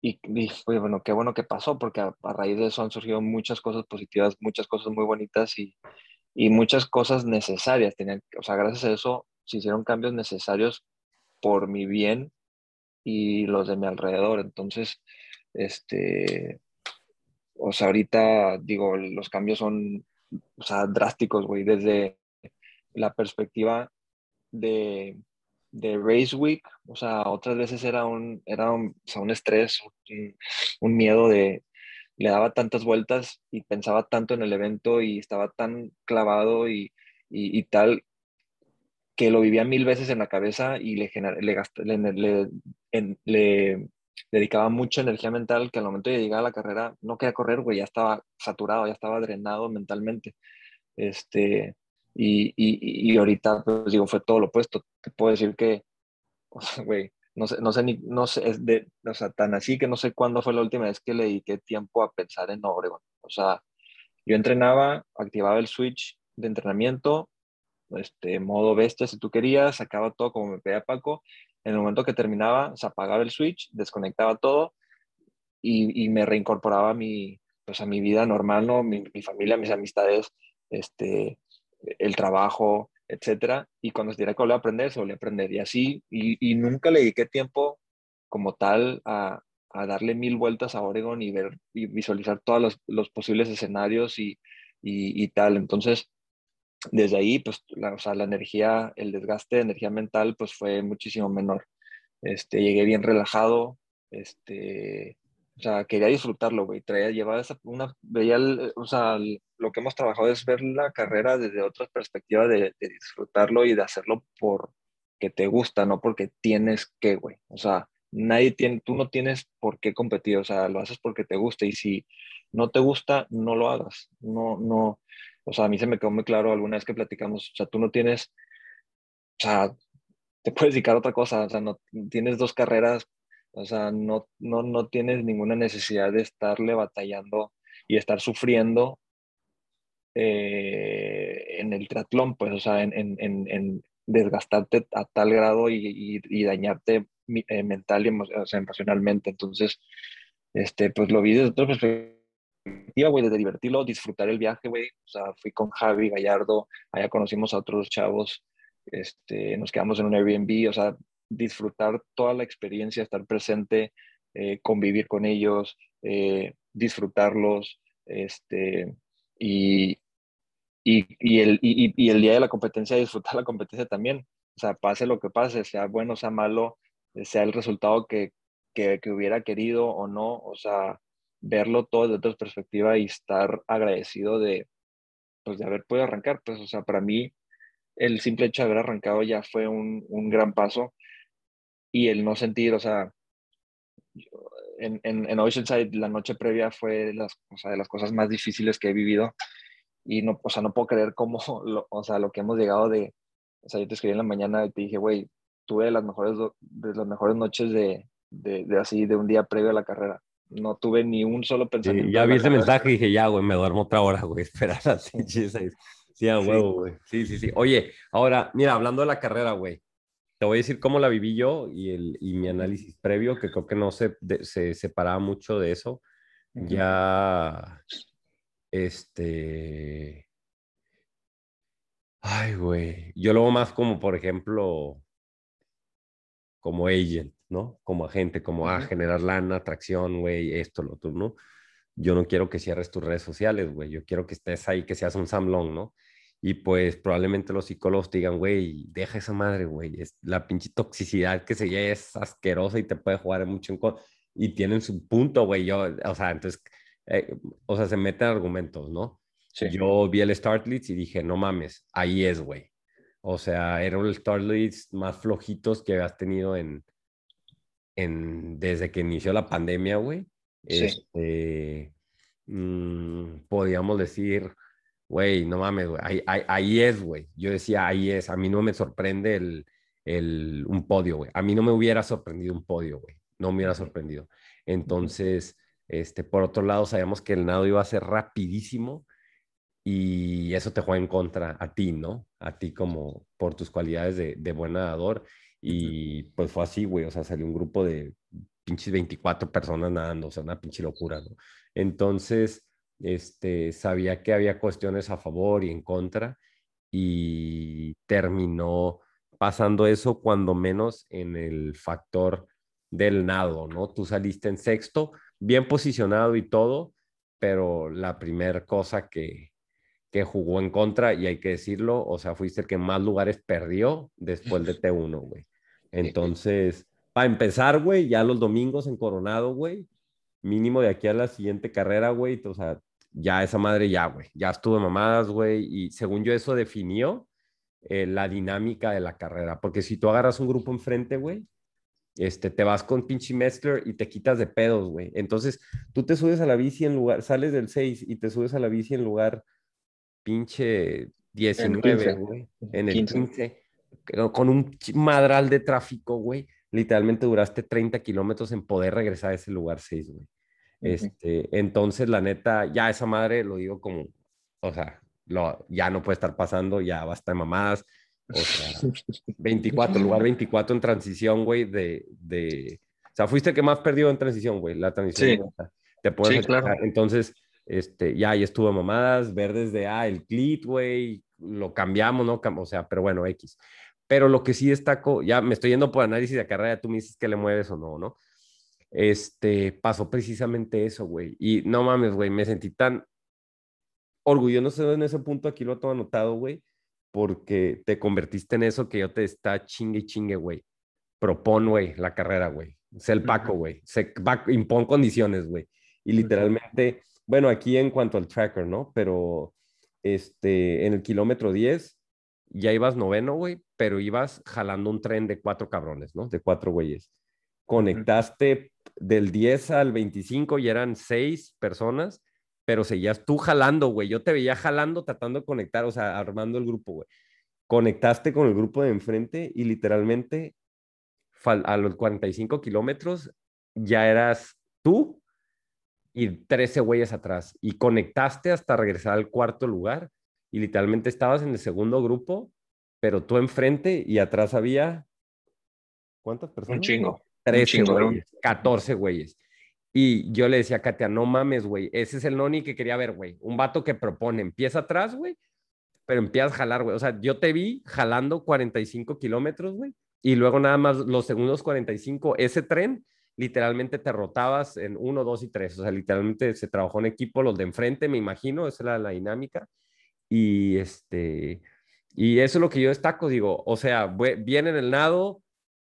Speaker 4: y, pues, bueno, qué bueno que pasó, porque a, raíz de eso han surgido muchas cosas positivas, muchas cosas muy bonitas y, y muchas cosas necesarias. Tenían, o sea, gracias a eso se hicieron cambios necesarios por mi bien y los de mi alrededor. Entonces, este, o sea, ahorita digo, los cambios son, o sea, drásticos, güey, desde la perspectiva de, de Race Week, o sea, otras veces era un, era un, un estrés, un, miedo de, le daba tantas vueltas y pensaba tanto en el evento y estaba tan clavado y, y tal que lo vivía mil veces en la cabeza y le, le, le, dedicaba mucha energía mental que al momento de llegar a la carrera no quería correr, güey, ya estaba saturado, ya estaba drenado mentalmente. Este, Y, y, y ahorita, pues digo, fue todo lo opuesto. Te puedo decir que, güey, no sé, no sé ni, no sé, es de, o sea, tan así que no sé cuándo fue la última vez que le dediqué tiempo a pensar en Obregón. O sea, yo entrenaba, activaba el switch de entrenamiento, este, modo bestia si tú querías, sacaba todo como me pedía Paco. En el momento que terminaba, se apagaba el switch, desconectaba todo y, me reincorporaba a mi, pues a mi vida normal, ¿no? Mi, mi, familia, mis amistades, este, el trabajo, etcétera. Y cuando tenía que volver a aprender, se volvió a aprender. Y así, y, nunca le dediqué tiempo como tal a, a, darle mil vueltas a Oregon y ver y visualizar todos los, posibles escenarios y, y, tal. Entonces, desde ahí, pues, la, o sea, la energía, el desgaste de energía mental, pues fue muchísimo menor. Este, llegué bien relajado, este, o sea, quería disfrutarlo, güey. Traía, llevaba esa, una, veía, el, o sea, lo que hemos trabajado es ver la carrera desde otra perspectiva de, disfrutarlo y de hacerlo por que te gusta, no porque tienes que, güey. O sea, nadie tiene, tú no tienes por qué competir, o sea, lo haces porque te gusta y si no te gusta, no lo hagas. No, no, o sea, a mí se me quedó muy claro alguna vez que platicamos, o sea, tú no tienes, o sea, te puedes dedicar a otra cosa, o sea, no tienes dos carreras o sea, no, no, no tienes ninguna necesidad de estarle batallando y estar sufriendo eh, en el triatlón, pues, o sea, en, en, en desgastarte a tal grado y, y, y dañarte eh, mental y emocionalmente. Entonces, este, pues lo vi desde otra perspectiva, güey, de divertirlo, disfrutar el viaje, güey. O sea, fui con Javi Gallardo, allá conocimos a otros chavos, este, nos quedamos en un Airbnb, o sea, disfrutar toda la experiencia, estar presente, eh, convivir con ellos, eh, disfrutarlos, este, y, y, y, el, y, y, el día de la competencia, disfrutar la competencia también. O sea, pase lo que pase, sea bueno, sea malo, sea el resultado que, que, que hubiera querido o no, o sea, verlo todo desde otra perspectiva y estar agradecido de, pues, de haber podido arrancar. Pues, o sea, para mí, el simple hecho de haber arrancado ya fue un, un gran paso y el no sentir, o sea, en, en, en, Oceanside la noche previa fue las, o sea, de las cosas más difíciles que he vivido y no, o sea, no puedo creer cómo, lo, o sea, lo que hemos llegado de, o sea, yo te escribí en la mañana y te dije, güey, tuve las mejores, de las mejores noches de, de, de, así, de un día previo a la carrera. No tuve ni un solo pensamiento.
Speaker 3: Sí, ya vi ese mensaje y dije, ya, güey, me duermo otra hora, güey, esperar así, sí, a huevo, güey. Sí, sí, sí. Oye, ahora, mira, hablando de la carrera, güey, te voy a decir cómo la viví yo y, el, y mi análisis previo, que creo que no se, de, se separaba mucho de eso. Uh -huh. Ya, este... Ay, güey. Yo lo veo más como, por ejemplo, como agent, ¿no? Como agente, como, -huh. ah, generar lana, atracción, güey, esto, lo otro, ¿no? Yo no quiero que cierres tus redes sociales, güey. Yo quiero que estés ahí, que seas un Sam Long, ¿no? Y pues probablemente los psicólogos te digan, güey, deja esa madre, güey. Es la pinche toxicidad que se ya es asquerosa y te puede jugar mucho en contra. Y tienen su punto, güey. Yo, o sea, entonces, eh, o sea, se meten argumentos, ¿no? Sí. Yo vi el Start Leads y dije, no mames, ahí es, güey. O sea, eran los Start Leads más flojitos que habías tenido en, en desde que inició la pandemia, güey. Sí. Este, mmm, podríamos decir güey, no mames, güey, ahí, ahí, ahí, es, güey. Yo decía, ahí es, a mí no me sorprende el, el, un podio, güey. A mí no me hubiera sorprendido un podio, güey. No me hubiera sorprendido. Entonces, este, por otro lado, sabíamos que el nado iba a ser rapidísimo y eso te juega en contra a ti, ¿no? A ti como por tus cualidades de, de buen nadador. Y pues fue así, güey. O sea, salió un grupo de pinches 24 personas nadando, o sea, una pinche locura, ¿no? Entonces, este, sabía que había cuestiones a favor y en contra y terminó pasando eso cuando menos en el factor del nado, ¿no? Tú saliste en sexto, bien posicionado y todo, pero la primera cosa que, que jugó en contra, y hay que decirlo, o sea, fuiste el que más lugares perdió después de T1, güey. Entonces, para empezar, güey, ya los domingos en Coronado, güey, mínimo de aquí a la siguiente carrera, güey, o sea, ya esa madre ya, güey, ya estuve mamadas, güey, y según yo eso definió eh, la dinámica de la carrera, porque si tú agarras un grupo enfrente, güey, este, te vas con pinche Mestler y te quitas de pedos, güey. Entonces, tú te subes a la bici en lugar, sales del 6 y te subes a la bici en lugar pinche 19, güey, en el 15.
Speaker 4: 15.
Speaker 3: con un madral de tráfico, güey, literalmente duraste 30 kilómetros en poder regresar a ese lugar 6, güey. Este, entonces, la neta, ya esa madre lo digo como, o sea, lo, ya no puede estar pasando, ya basta de mamadas. O sea, 24, lugar 24 en transición, güey, de, de... O sea, fuiste el que más perdió en transición, güey, la transición.
Speaker 4: Sí.
Speaker 3: neta. Te puedes
Speaker 4: Sí, claro.
Speaker 3: Entonces, este, ya ahí estuvo mamadas, ver desde, ah, el clit, güey, lo cambiamos, ¿no? O sea, pero bueno, X. Pero lo que sí destaco, ya me estoy yendo por análisis de carrera, tú me dices que le mueves o no, ¿no? Este, pasó precisamente eso, güey. Y no mames, güey, me sentí tan orgulloso en ese punto, aquí lo tengo anotado, güey, porque te convertiste en eso que yo te está chingue chingue, güey. Propon, güey, la carrera, güey. Sé el Paco, güey. Va- impon condiciones, güey. Y literalmente, bueno, aquí en cuanto al tracker, ¿no? Pero este, en el kilómetro 10 ya ibas noveno, güey, pero ibas jalando un tren de cuatro cabrones, ¿no? De cuatro güeyes. Conectaste del 10 al 25 y eran seis personas, pero seguías tú jalando, güey. Yo te veía jalando, tratando de conectar, o sea, armando el grupo, güey. Conectaste con el grupo de enfrente y literalmente a los 45 kilómetros ya eras tú y 13 güeyes atrás. Y conectaste hasta regresar al cuarto lugar y literalmente estabas en el segundo grupo, pero tú enfrente y atrás había... ¿Cuántas personas?
Speaker 4: Un chingo.
Speaker 3: 13
Speaker 4: chingo, era un-
Speaker 3: güeyes, 14 güeyes. Y yo le decía a Katia, no mames, güey, ese es el noni que quería ver, güey. Un vato que propone, empieza atrás, güey, pero empiezas a jalar, güey. O sea, yo te vi jalando 45 kilómetros, güey, y luego nada más los segundos 45, ese tren, literalmente te rotabas en 1, 2 y 3. O sea, literalmente se trabajó en equipo, los de enfrente, me imagino, esa era la dinámica. Y este, y eso es lo que yo destaco, digo, o sea, bien en el nado,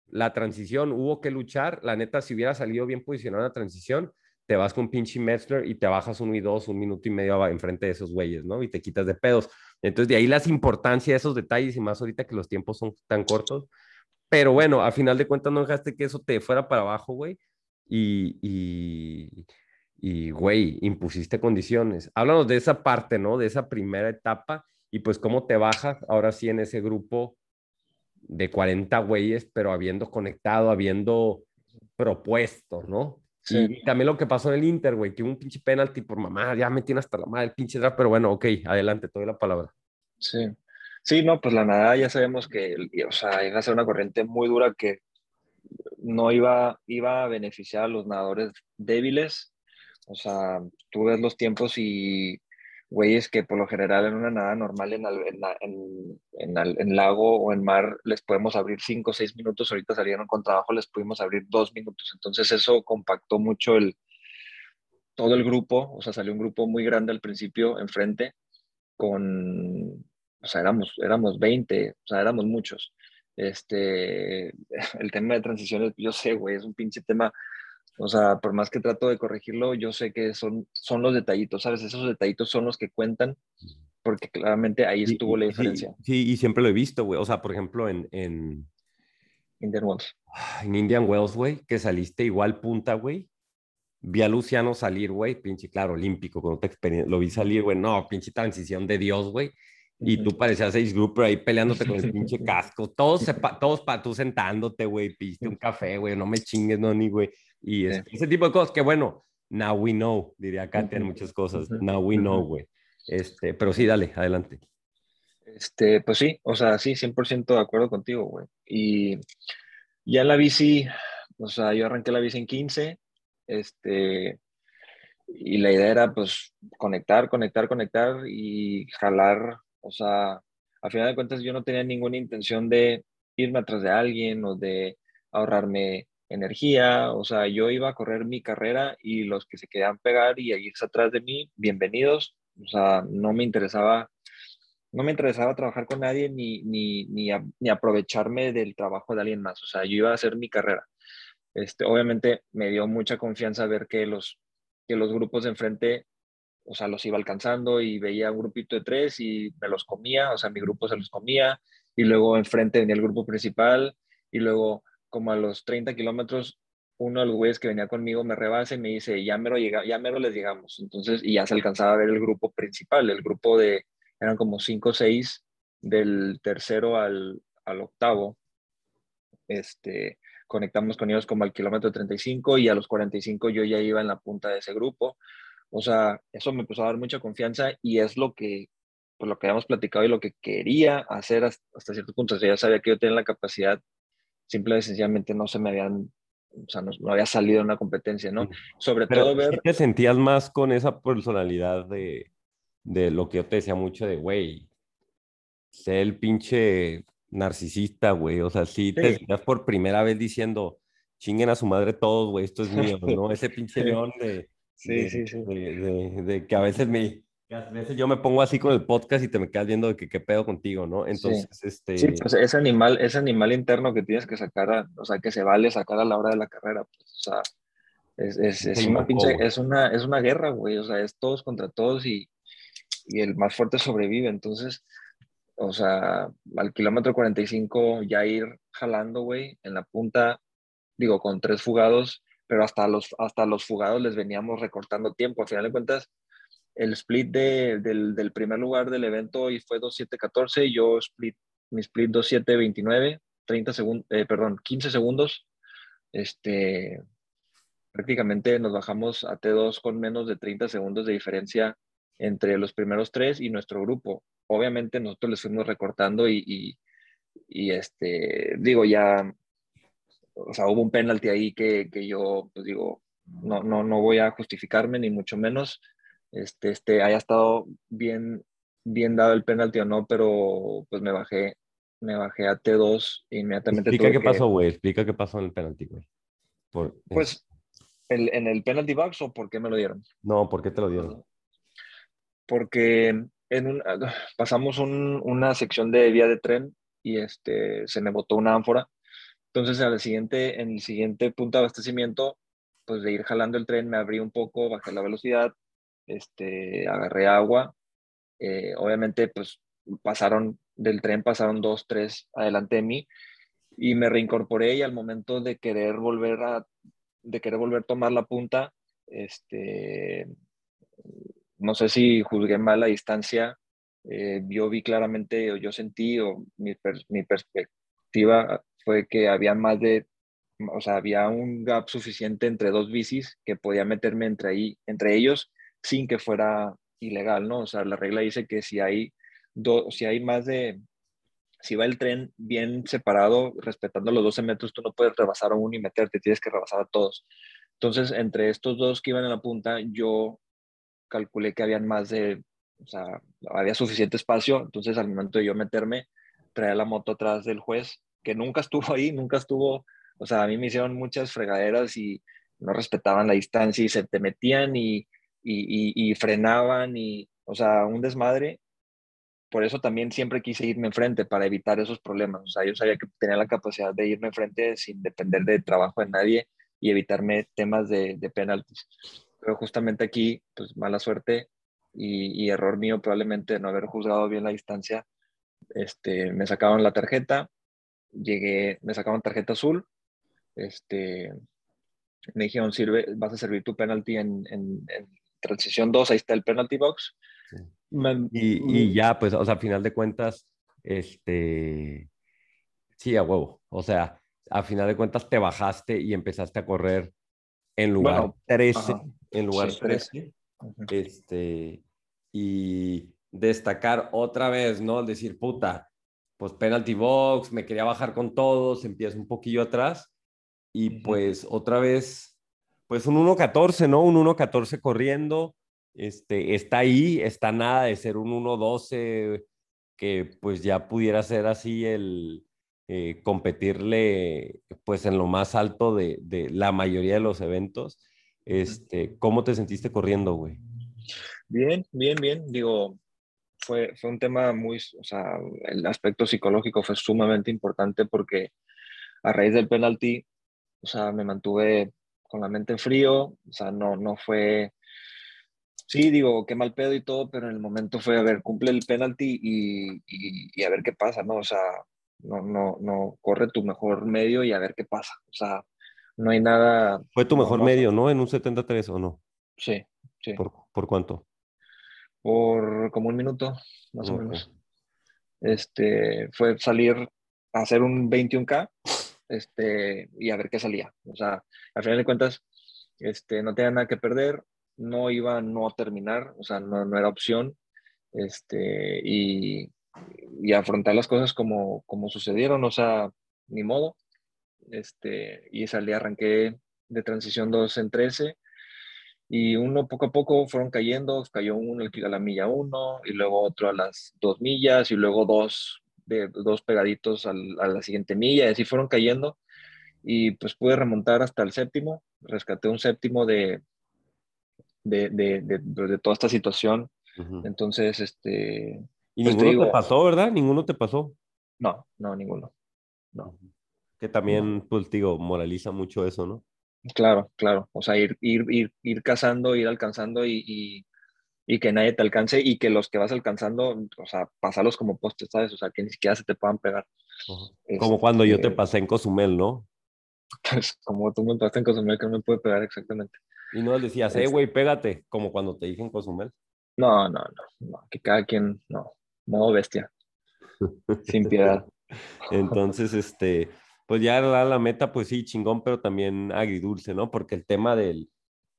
Speaker 3: la transición, hubo que luchar. La neta, si hubiera salido bien posicionada la transición, te vas con pinche Metzler y te bajas uno y dos, un minuto y medio enfrente de esos güeyes, ¿no? Y te quitas de pedos. Entonces, de ahí las importancia de esos detalles y más ahorita que los tiempos son tan cortos. Pero bueno, a final de cuentas no dejaste que eso te fuera para abajo, güey. Y, y, güey, impusiste condiciones. Háblanos de esa parte, ¿no? De esa primera etapa y pues cómo te bajas ahora sí en ese grupo de 40 güeyes, pero habiendo conectado, habiendo propuesto, ¿no?
Speaker 4: Sí.
Speaker 3: Y, también lo que pasó en el Inter, güey, que hubo un pinche penalti por mamá, ya me tiene hasta la madre el pinche draft, pero bueno, ok, adelante, te doy la palabra.
Speaker 4: Sí. Sí, no, pues la nadada ya sabemos que, o sea, iba a ser una corriente muy dura que no iba, iba a beneficiar a los nadadores débiles. O sea, tú ves los tiempos y güeyes que por lo general en una nadada normal en, al- en, en, en al- en lago o en mar les podemos abrir cinco o seis minutos, ahorita salieron con trabajo, les pudimos abrir dos minutos. Entonces eso compactó mucho el, todo el grupo, o sea, salió un grupo muy grande al principio enfrente con, o sea, éramos, éramos 20, o sea, éramos muchos. Este, el tema de transiciones, yo sé, güey, es un pinche tema, o sea, por más que trato de corregirlo, yo sé que son, son los detallitos, ¿sabes? Esos detallitos son los que cuentan, porque claramente ahí estuvo la
Speaker 3: y-
Speaker 4: diferencia.
Speaker 3: Sí, sí, y siempre lo he visto, güey. O sea, por ejemplo, en, en,
Speaker 4: Indian Wells.
Speaker 3: en Indian Wells, güey, que saliste igual punta, güey. Vi a Luciano salir, güey, pinche, claro, olímpico, con otra experiencia. Lo vi salir, güey, no, pinche transición de Dios, güey. Y tú parecías seis grouper ahí peleándote con el pinche casco. Todos, sepa, todos para tú sentándote, güey, piste un café, güey, no me chingues, no, ni, güey. Y es- ese tipo de cosas que, bueno, now we know, diría Katia en muchas cosas. Now we know, güey. Este, pero sí, dale, adelante.
Speaker 4: Este, pues sí, o sea, sí, 100% de acuerdo contigo, güey. Y ya la bici, o sea, yo arranqué la bici en 15, este, y la idea era, pues, conectar, conectar, conectar y jalar, o sea, a final de cuentas yo no tenía ninguna intención de irme atrás de alguien o de ahorrarme energía, o sea, yo iba a correr mi carrera y los que se querían pegar y irse atrás de mí, bienvenidos, o sea, no me interesaba no me interesaba trabajar con nadie ni, ni, ni aprovecharme del trabajo de alguien más. O sea, yo iba a hacer mi carrera. Este, obviamente me dio mucha confianza ver que los, que los grupos de enfrente, o sea, los iba alcanzando y veía un grupito de tres y me los comía, o sea, mi grupo se los comía y luego enfrente venía el grupo principal y luego como a los 30 kilómetros uno de los güeyes que venía conmigo me rebasa y me dice, ya mero, llega, ya mero les llegamos. Entonces, y ya se alcanzaba a ver el grupo principal, el grupo de, eran como 5 o 6 del tercero al, al octavo. Este, conectamos con ellos como al kilómetro 35 y a los 45 yo ya iba en la punta de ese grupo. O sea, eso me empezó a dar mucha confianza y es lo que, por lo que habíamos platicado y lo que quería hacer hasta, cierto punto. O sea, ya sabía que yo tenía la capacidad, simple y sencillamente no se me habían, o sea, no, había salido en una competencia, ¿no? Sobre todo ver...
Speaker 3: ¿Te sentías más con esa personalidad de, de lo que yo te decía mucho de, güey, sé el pinche narcisista, güey. O sea, sí, te sentías por primera vez diciendo, chinguen a su madre todos, güey, esto es mío, ¿no? Ese pinche león de,
Speaker 4: sí, sí, sí.
Speaker 3: De, que a veces me... A veces yo me pongo así con el podcast y te me quedas viendo de que qué pedo contigo, ¿no? Entonces, este...
Speaker 4: Sí, pues ese animal, ese animal interno que tienes que sacar, o sea, que se vale sacar a la hora de la carrera, pues, o sea, es, es, es una pinche, es una, es una guerra, güey, o sea, es todos contra todos y, y el más fuerte sobrevive, entonces, o sea, al kilómetro 45 ya ir jalando, güey, en la punta, digo, con tres fugados, pero hasta los, hasta los fugados les veníamos recortando tiempo. Al final de cuentas, el split de, del, del, primer lugar del evento y fue 2.7.14, yo split, mi split 2.7.29, 30 segundos, eh, perdón, 15 segundos. Este, prácticamente nos bajamos a T2 con menos de 30 segundos de diferencia entre los primeros tres y nuestro grupo. Obviamente nosotros les fuimos recortando y, y, este, digo, ya, o sea, hubo un penalti ahí que, que yo, pues digo, no, no, no voy a justificarme ni mucho menos, este, este, haya estado bien, bien dado el penalti o no, pero pues me bajé, me bajé a T2 e inmediatamente.
Speaker 3: Explica qué pasó, güey, explica qué pasó en el penalti, güey.
Speaker 4: Pues, el, ¿en el penalty box o por qué me lo dieron?
Speaker 3: No, ¿por qué te lo dieron?
Speaker 4: porque en un, pasamos una sección de vía de tren y este, se me botó una ánfora. Entonces, al siguiente, en el siguiente punto de abastecimiento, pues de ir jalando el tren, me abrí un poco, bajé la velocidad, este, agarré agua. Eh, obviamente, pues pasaron del tren, pasaron dos, tres adelante de mí y me reincorporé y al momento de querer volver a, de querer volver a tomar la punta, este, no sé si juzgué mal la distancia, eh, yo vi claramente o yo sentí o mi, mi, perspectiva fue que había más de, o sea, había un gap suficiente entre dos bicis que podía meterme entre, ahí, entre ellos sin que fuera ilegal, ¿no? O sea, la regla dice que si hay, si hay más de, si va el tren bien separado, respetando los 12 metros, tú no puedes rebasar a uno y meterte, tienes que rebasar a todos. Entonces, entre estos dos que iban en la punta, yo calculé que habían más de, o sea, había suficiente espacio, entonces al momento de yo meterme, traía la moto atrás del juez, que nunca estuvo ahí, nunca estuvo, o sea, a mí me hicieron muchas fregaderas y no respetaban la distancia y se te metían y, y, y, frenaban y, o sea, un desmadre. Por eso también siempre quise irme enfrente para evitar esos problemas. O sea, yo sabía que tenía la capacidad de irme enfrente sin depender de trabajo de nadie y evitarme temas de, de penaltis pero justamente aquí, pues mala suerte y, error mío probablemente de no haber juzgado bien la distancia. Este, me sacaron la tarjeta, llegué, me sacaron tarjeta azul, este, me dijeron, sirve, vas a servir tu penalti en, en, transición 2, ahí está el penalty box.
Speaker 3: y, y, ya, pues, o sea, a final de cuentas, este, sí, a huevo, o sea, a final de cuentas te bajaste y empezaste a correr en lugar 13, en lugar 13. Este, y destacar otra vez, ¿no? Decir, puta, pues penalty box, me quería bajar con todos, empieza un poquillo atrás y pues otra vez, pues un 1.14, ¿no? Un 1.14 corriendo, este, está ahí, está nada de ser un 1.12 que pues ya pudiera ser así el, eh, competirle pues en lo más alto de, de, la mayoría de los eventos. Este, ¿Cómo te sentiste corriendo, güey?
Speaker 4: Bien, bien, bien. Digo, fue, fue un tema muy, o sea, el aspecto psicológico fue sumamente importante porque a raíz del penalti, o sea, me mantuve con la mente en frío, o sea, no, no fue, sí, digo, qué mal pedo y todo, pero en el momento fue, a ver, cumple el penalti y, y, y a ver qué pasa, ¿no? O sea, no, no, no, corre tu mejor medio y a ver qué pasa. O sea, no hay nada.
Speaker 3: Fue tu mejor medio, ¿no? En un 73 o no.
Speaker 4: Sí, sí.
Speaker 3: ¿Por, ¿Por, cuánto?
Speaker 4: por como un minuto, más o menos. Este, fue salir a hacer un 21K este, y a ver qué salía. O sea, al final de cuentas, este, no tenía nada que perder, no iba a no terminar, o sea, no, no era opción. Este, y, y afrontar las cosas como, como sucedieron, o sea, ni modo. Este, y salí, arranqué de transición 2 en 13 y uno poco a poco fueron cayendo, cayó uno a la milla 1 y luego otro a las 2 millas y luego dos, de, dos pegaditos al, a la siguiente milla y así fueron cayendo y pues pude remontar hasta el séptimo, rescaté un séptimo de, de, de, de, de toda esta situación.
Speaker 3: Ujú.
Speaker 4: Entonces, este,
Speaker 3: Y
Speaker 4: pues te
Speaker 3: ninguno te
Speaker 4: digo-
Speaker 3: pasó, ¿verdad? Ninguno te pasó.
Speaker 4: no, no, ninguno. No.
Speaker 3: Que también, pues digo, moraliza mucho eso, ¿no?
Speaker 4: Claro, claro. O sea, ir, ir, ir, ir cazando, ir alcanzando y, y, y que nadie te alcance y que los que vas alcanzando, o sea, pasarlos como postes, ¿sabes? O sea, que ni siquiera se te puedan pegar.
Speaker 3: Como cuando yo te
Speaker 4: Este,
Speaker 3: pasé en Cozumel, ¿no?
Speaker 4: Pues como tú me pasaste en Cozumel que no me puede pegar exactamente.
Speaker 3: Y no decías, eh,
Speaker 4: Este-
Speaker 3: güey, pégate, como cuando te dije en Cozumel.
Speaker 4: No, no, no, no. Que cada quien, no. Modo bestia. Sin piedad.
Speaker 3: Entonces, este, pues ya la, la meta, pues sí, chingón, pero también agridulce, ¿no? Porque el tema del,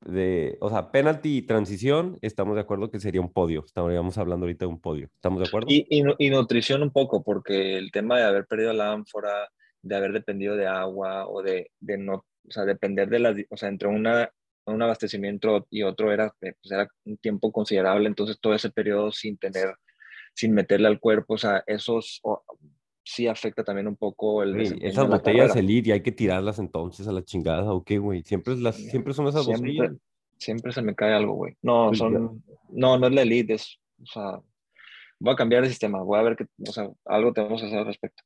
Speaker 3: de, o sea, penalti y transición, estamos de acuerdo que sería un podio. Estaríamos hablando ahorita de un podio. ¿Estamos de acuerdo?
Speaker 4: Y, y, nu- y nutrición un poco, porque el tema de haber perdido la ánfora, de haber dependido de agua o de, de no, o sea, depender de las, o sea, entre una, un abastecimiento y otro era, eh, pues era un tiempo considerable, entonces todo ese periodo sin tener, sin meterle al cuerpo, o sea, eso s- o- sí afecta también un poco el
Speaker 3: esas botellas. Elite y hay que tirarlas entonces a la chingada, ¿o qué, güey? Siempre, las, siempre son esas
Speaker 4: Siempre,
Speaker 3: botellas.
Speaker 4: siempre se me cae algo, güey. No,
Speaker 3: Pues
Speaker 4: son, no, no es la elite, es, o sea, voy a cambiar el sistema, voy a ver que, o sea, algo tenemos que hacer al respecto.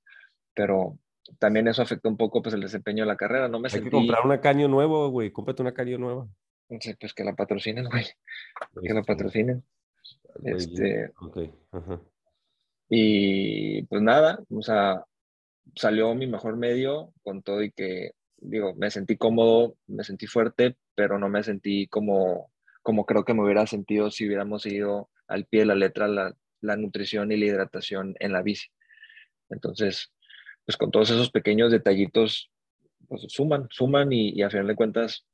Speaker 4: Pero también eso afecta un poco, pues, el desempeño de la carrera. No me
Speaker 3: Hay que
Speaker 4: sentí,
Speaker 3: comprar una caño nuevo, güey. Cómprate una caño nueva.
Speaker 4: sé, pues, que la patrocinen, güey, que la
Speaker 3: Este,
Speaker 4: patrocinen.
Speaker 3: güey,
Speaker 4: Este,
Speaker 3: Ok, ajá.
Speaker 4: Y pues nada, o sea, salió mi mejor medio con todo y que, digo, me sentí cómodo, me sentí fuerte, pero no me sentí como, como creo que me hubiera sentido si hubiéramos ido al pie de la letra la, la nutrición y la hidratación en la bici. Entonces, pues con todos esos pequeños detallitos, pues suman, suman y, y a final de cuentas,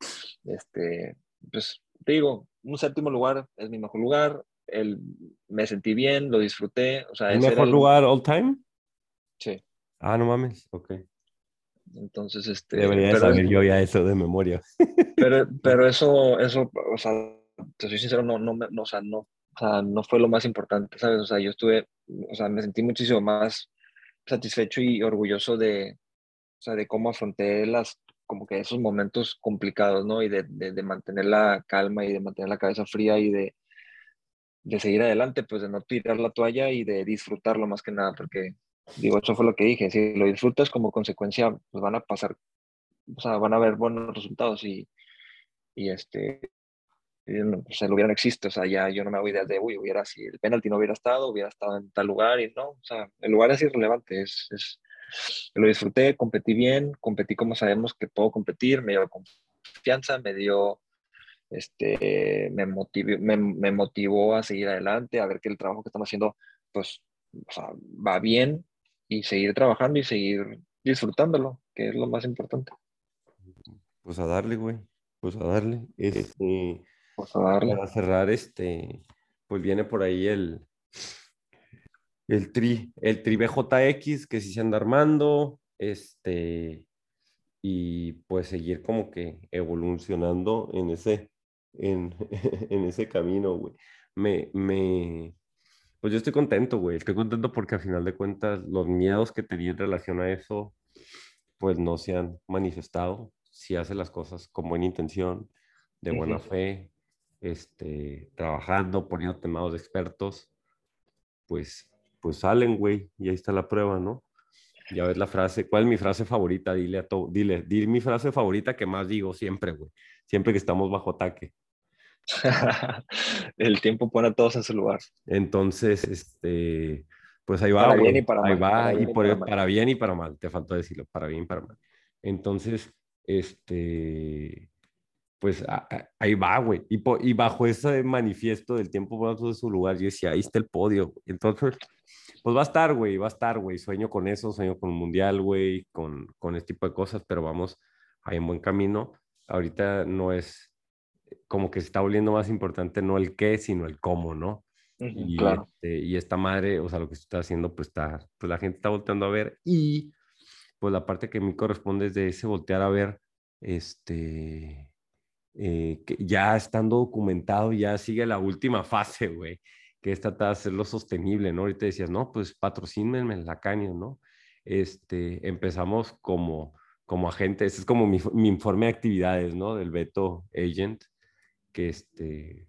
Speaker 4: este, pues te digo, un séptimo lugar es mi mejor lugar, el, me sentí bien, lo disfruté, o sea,
Speaker 3: ¿El mejor
Speaker 4: el-
Speaker 3: lugar all time?
Speaker 4: Sí.
Speaker 3: Ah, no mames. Ok.
Speaker 4: Entonces, este.
Speaker 3: Debería de
Speaker 4: pero,
Speaker 3: saber yo ya eso de memoria.
Speaker 4: pero, pero eso, eso, o sea, te soy sincero, no, no, no, o sea, no, o sea, no fue lo más importante, ¿sabes? O sea, yo estuve, o sea, me sentí muchísimo más satisfecho y orgulloso de, o sea, de cómo afronté las, como que esos momentos complicados, ¿no? Y de, de, de mantener la calma y de mantener la cabeza fría y de, de seguir adelante, pues de no tirar la toalla y de disfrutarlo más que nada, porque, digo, eso fue lo que dije, si lo disfrutas como consecuencia, pues van a pasar, o sea, van a haber buenos resultados y, y este, y no, pues el hubiera o sea, ya yo no me hago ideas de, uy, hubiera, si el penalti no hubiera estado, hubiera estado en tal lugar y no, o sea, el lugar es irrelevante, es, es lo disfruté, competí bien, competí como sabemos que puedo competir, me dio confianza, me dio, este, me motivó, me, me motivó a seguir adelante, a ver que el trabajo que estamos haciendo, pues, o sea, va bien y seguir trabajando y seguir disfrutándolo, que es lo más importante.
Speaker 3: Pues a darle, güey. Pues a darle. Este,
Speaker 4: Pues a darle.
Speaker 3: para cerrar, este, pues viene por ahí el, el tri, el tri BJX que sí se anda armando, este, y pues seguir como que evolucionando en ese, en, en ese camino, güey. Me, me, pues yo estoy contento, güey. Estoy contento porque al final de cuentas los miedos que tenía en relación a eso, pues no se han manifestado. Si hace las cosas con buena intención, de buena fe, este, trabajando, poniendo temados de expertos, pues, pues salen, güey. Y ahí está la prueba, ¿no? Ya ves la frase. ¿Cuál es mi frase favorita? Dile a todo, dile, dile mi frase favorita que más digo siempre, güey. Siempre que estamos bajo ataque.
Speaker 4: el tiempo pone a todos en su lugar.
Speaker 3: Entonces, este, pues ahí va,
Speaker 4: Para bien y para
Speaker 3: Ahí
Speaker 4: mal,
Speaker 3: va,
Speaker 4: para
Speaker 3: y
Speaker 4: bien y
Speaker 3: por-
Speaker 4: para mal.
Speaker 3: para bien y para mal, te faltó decirlo, para bien y para mal. Entonces, este, pues ahí va, güey. Y, y, bajo ese manifiesto del tiempo por de su lugar, yo decía, ahí está el podio. Entonces, pues va a estar, güey, va a estar, güey. Sueño con eso, sueño con un mundial, güey, con, con este tipo de cosas, pero vamos ahí en buen camino. Ahorita no es como que se está volviendo más importante no el qué, sino el cómo, ¿no? y,
Speaker 4: claro.
Speaker 3: este, y esta madre, o sea, lo que está haciendo, pues está, pues la gente está volteando a ver y pues la parte que a mí corresponde es de ese voltear a ver, este, eh, que ya estando documentado, ya sigue la última fase, güey, que es tratar de hacerlo sostenible, ¿no? Ahorita decías, no, pues patrocínenme en la caña, ¿no? Este, empezamos como, como agente, ese es como mi, mi, informe de actividades, ¿no? Del Beto Agent, que este,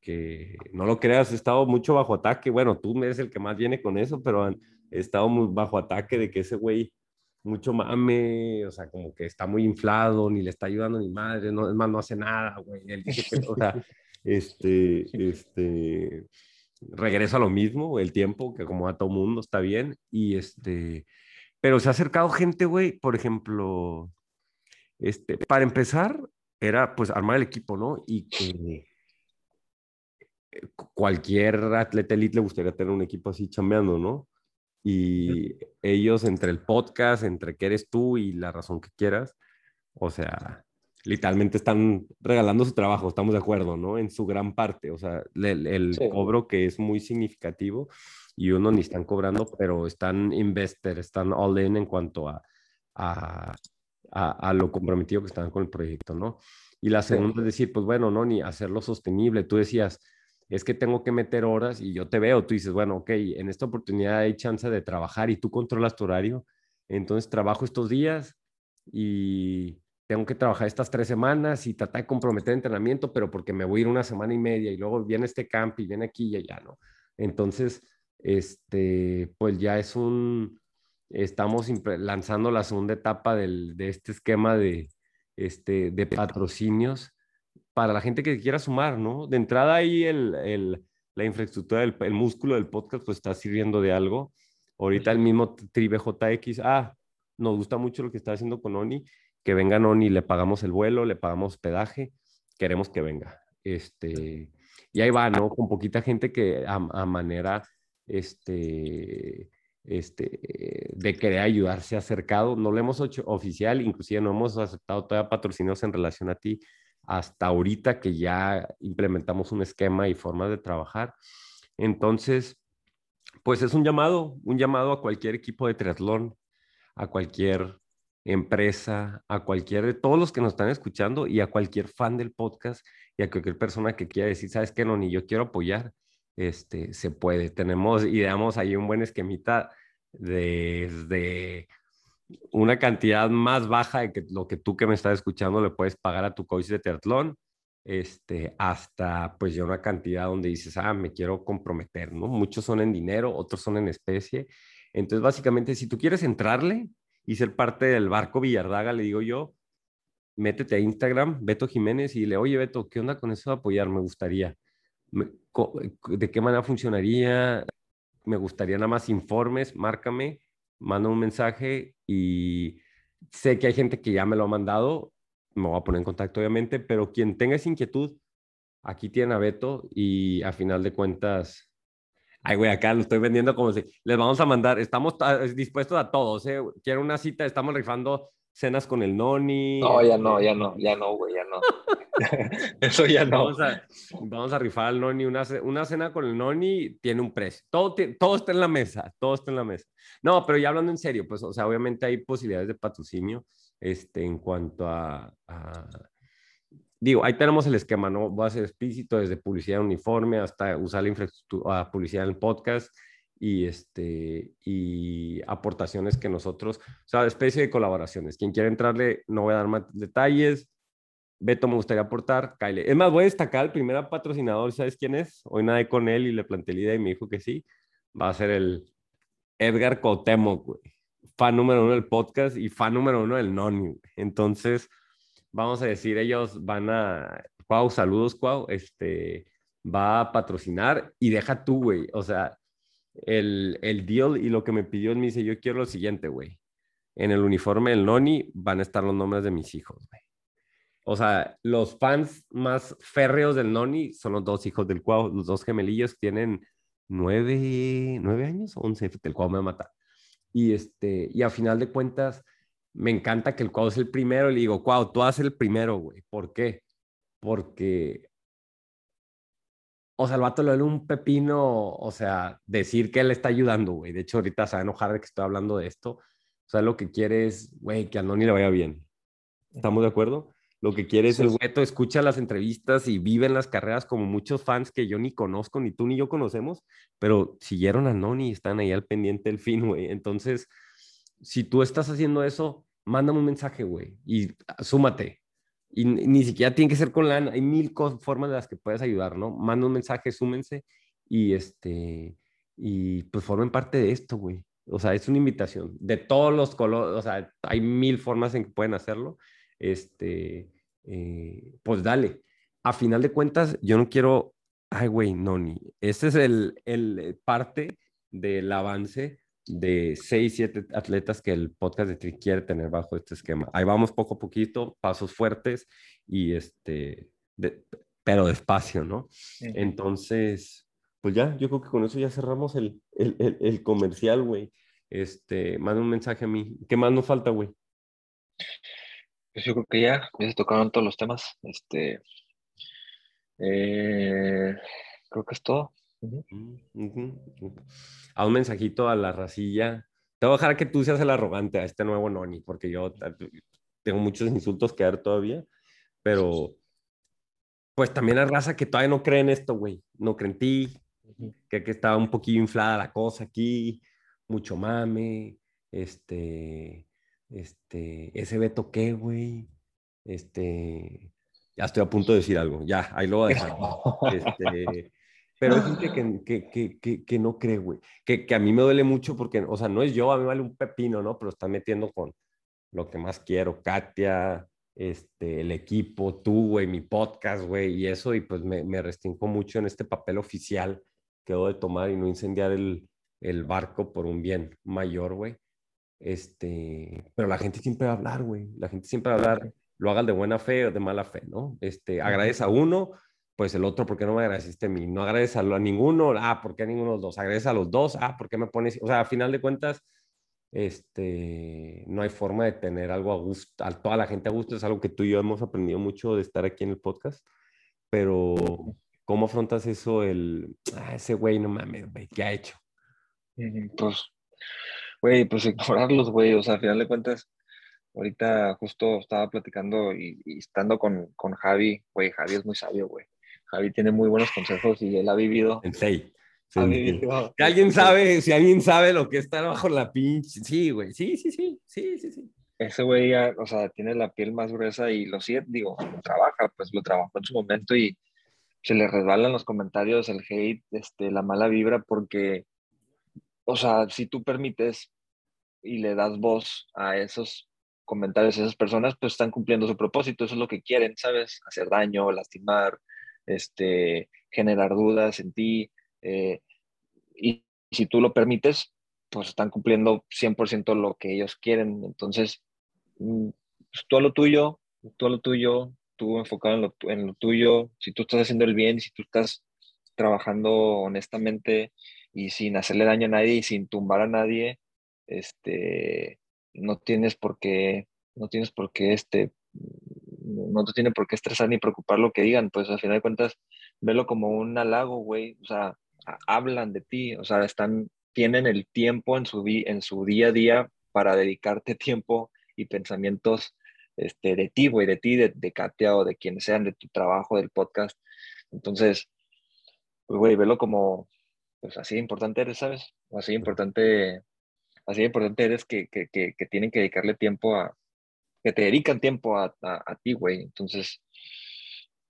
Speaker 3: que no lo creas, he estado mucho bajo ataque, bueno, tú eres el que más viene con eso, pero he estado muy bajo ataque de que ese güey mucho mame, o sea, como que está muy inflado, ni le está ayudando ni madre, no, es más, no hace nada, güey. Él dice que, o sea, este, este, regreso a lo mismo, el tiempo, que como a todo mundo está bien, y este, pero se ha acercado gente, güey, por ejemplo, este, para empezar, era pues armar el equipo, ¿no? Y que cualquier atleta elite le gustaría tener un equipo así chambeando, ¿no? Y ellos entre el podcast, entre que eres tú y la razón que quieras, o sea, literalmente están regalando su trabajo, estamos de acuerdo, ¿no? En su gran parte, o sea, el, cobro que es muy significativo y uno ni están cobrando, pero están investor, están all in en cuanto a, a, a, lo comprometido que están con el proyecto, ¿no? Y la segunda es decir, pues bueno, no, ni hacerlo sostenible. Tú decías, es que tengo que meter horas y yo te veo, tú dices, bueno, ok, en esta oportunidad hay chance de trabajar y tú controlas tu horario, entonces trabajo estos días y tengo que trabajar estas tres semanas y tratar de comprometer entrenamiento, pero porque me voy a ir una semana y media y luego viene este camp y viene aquí y allá, ¿no? Entonces, este, pues ya es un, estamos lanzando la segunda etapa del, de este esquema de, este, de patrocinios para la gente que quiera sumar, ¿no? De entrada ahí el, el, la infraestructura, el, el, músculo del podcast, pues está sirviendo de algo. Ahorita el mismo TribeJX, ah, nos gusta mucho lo que está haciendo con Oni, que venga Oni, le pagamos el vuelo, le pagamos hospedaje, queremos que venga. Este, y ahí va, ¿no? Con poquita gente que a, a manera, este, este, de querer ayudarse acercado. No lo hemos hecho oficial, inclusive no hemos aceptado todavía patrocinios en relación a ti, hasta ahorita que ya implementamos un esquema y formas de trabajar. Entonces, pues es un llamado, un llamado a cualquier equipo de triatlón, a cualquier empresa, a cualquier de todos los que nos están escuchando y a cualquier fan del podcast y a cualquier persona que quiera decir, sabes que no, ni yo quiero apoyar, este, se puede. Tenemos y damos ahí un buen esquemita desde una cantidad más baja de que lo que tú que me estás escuchando le puedes pagar a tu coach de triatlón, este, hasta pues ya una cantidad donde dices, ah, me quiero comprometer, ¿no? Muchos son en dinero, otros son en especie. Entonces, básicamente, si tú quieres entrarle y ser parte del barco Villardaga, le digo yo, métete a Instagram, Beto Jiménez, y le, oye, Beto, ¿qué onda con eso de apoyar? Me gustaría. ¿De qué manera funcionaría? Me gustaría nada más informes, márcame manda un mensaje y sé que hay gente que ya me lo ha mandado, me voy a poner en contacto obviamente, pero quien tenga esa inquietud, aquí tiene a Beto y a final de cuentas, ay güey, acá lo estoy vendiendo como si les vamos a mandar, estamos dispuestos a todos, ¿eh? quiero una cita, estamos rifando cenas con el noni.
Speaker 4: No, ya no, ya no, ya no, güey, ya no. Eso ya no.
Speaker 3: Vamos a, vamos a rifar al noni. Una, una, cena con el noni tiene un precio. Todo, todo está en la mesa, todo está en la mesa. No, pero ya hablando en serio, pues, o sea, obviamente hay posibilidades de patrocinio este, en cuanto a, Digo, ahí tenemos el esquema, ¿no? Va a ser explícito desde publicidad uniforme hasta usar la infraestructura, publicidad en el podcast y, este, y aportaciones que nosotros, o sea, especie de colaboraciones. Quien quiera entrarle, no voy a dar más detalles. Beto me gustaría aportar, Kyle. Es más, voy a destacar el primer patrocinador, ¿sabes quién es? Hoy nadé con él y le planteé la idea y me dijo que sí. Va a ser el Edgar Cotemo, güey. Fan número uno del podcast y fan número uno del Noni. Entonces, vamos a decir, ellos van a... Cuau, saludos, Cuau. Este, va a patrocinar y deja tú, güey. O sea, el, el deal y lo que me pidió, me dice, yo quiero lo siguiente, güey. En el uniforme del Noni van a estar los nombres de mis hijos, güey. O sea, los fans más férreos del Noni son los dos hijos del Cuau, los dos gemelillos tienen nueve, nueve años, once, el Cuau me va a matar. Y, este, y a final de cuentas, me encanta que el Cuau es el primero. Y le digo, Cuau, tú haces el primero, güey. ¿Por qué? Porque, o sea, el vato le duele un pepino, o sea, decir que él está ayudando, güey. De hecho, ahorita se va a enojar de que estoy hablando de esto. O sea, lo que quiere es, güey, que a Noni le vaya bien. ¿Estamos de acuerdo? Lo que quiere es el güeto, escucha las entrevistas y vive en las carreras como muchos fans que yo ni conozco, ni tú ni yo conocemos, pero siguieron a Noni y están ahí al pendiente del fin, güey. Entonces, si tú estás haciendo eso, mándame un mensaje, güey, y súmate. Y ni siquiera tiene que ser con lana, hay mil formas de las que puedes ayudar, ¿no? Manda un mensaje, súmense y este, y pues formen parte de esto, güey. O sea, es una invitación de todos los colores, o sea, hay mil formas en que pueden hacerlo este, eh, pues dale. A final de cuentas, yo no quiero, ay, güey, no, ni. Este es el, el eh, parte del avance de seis, siete atletas que el podcast de Tri quiere tener bajo este esquema. Ahí vamos poco a poquito, pasos fuertes y este, pero despacio, ¿no? Entonces, pues ya, yo creo que con eso ya cerramos el, el, el, el comercial, güey. Este, manda un mensaje a mí. ¿Qué más nos falta, güey?
Speaker 4: Pues yo creo que ya, ya se tocaron todos los temas. Este, eh, creo que es todo.
Speaker 3: A un mensajito a la racilla. Te voy a dejar que tú seas el arrogante a este nuevo Noni, porque yo tengo muchos insultos que dar todavía, pero pues también la raza que todavía no cree en esto, güey. No cree en ti, que, que estaba un poquillo inflada la cosa aquí, mucho mame, este, este, ese Beto qué, güey. Este, ya estoy a punto de decir algo, ya, ahí lo voy a dejar. Este, pero hay gente que, que, que, que no cree, güey. Que, a mí me duele mucho porque, o sea, no es yo, a mí me vale un pepino, ¿no? Pero está metiendo con lo que más quiero, Katia, este, el equipo, tú, güey, mi podcast, güey, y eso, y pues me, me restringo mucho en este papel oficial que debo de tomar y no incendiar el, el barco por un bien mayor, güey. Este, pero la gente siempre va a hablar, güey. La gente siempre va a hablar, lo hagan de buena fe o de mala fe, ¿no? Este, agradece a uno, pues el otro, ¿por qué no me agradeciste a mí? No agradeces a, ninguno, ah, ¿por qué a ninguno de los dos? Agradece a los dos, ah, ¿por qué me pones? O sea, a final de cuentas, este, no hay forma de tener algo a gusto, a toda la gente a gusto, es algo que tú y yo hemos aprendido mucho de estar aquí en el podcast, pero ¿cómo afrontas eso? El, ah, ese güey, no mames, güey, ¿qué ha hecho?
Speaker 4: Pues Güey, pues ignorarlos, güey, o sea, al final de cuentas, ahorita justo estaba platicando y, estando con, con Javi, güey, Javi es muy sabio, güey. Javi tiene muy buenos consejos y él ha vivido.
Speaker 3: En seis. Que alguien sabe, si alguien sabe lo que está bajo la pinche. Sí, güey. Sí, sí, sí. Sí, sí, sí.
Speaker 4: Ese güey, o sea, tiene la piel más gruesa y lo siente, digo, trabaja, pues lo trabajó en su momento y se le resbalan los comentarios, el hate, este, la mala vibra, porque o sea, si tú permites y le das voz a esos comentarios a esas personas, pues están cumpliendo su propósito, eso es lo que quieren, ¿sabes? Hacer daño, lastimar, este, generar dudas en ti. Eh, y si tú lo permites, pues están cumpliendo 100% lo que ellos quieren. Entonces, mm, pues, tú a lo tuyo, tú a lo tuyo, tú enfocado en lo, en lo tuyo, si tú estás haciendo el bien, si tú estás trabajando honestamente, y sin hacerle daño a nadie y sin tumbar a nadie, este, no tienes por qué, no tienes por qué, este, no te tiene por qué estresar ni preocupar lo que digan, pues al final de cuentas, velo como un halago, güey, o sea, hablan de ti, o sea, están, tienen el tiempo en su, en su día a día para dedicarte tiempo y pensamientos este, de ti, güey, de ti, de, de Katia o de quienes sean, de tu trabajo, del podcast. Entonces, pues, güey, velo como, pues así importante eres, ¿sabes? Así importante, así importante eres que, que, que, tienen que dedicarle tiempo a, que te dedican tiempo a, a, ti, güey. Entonces,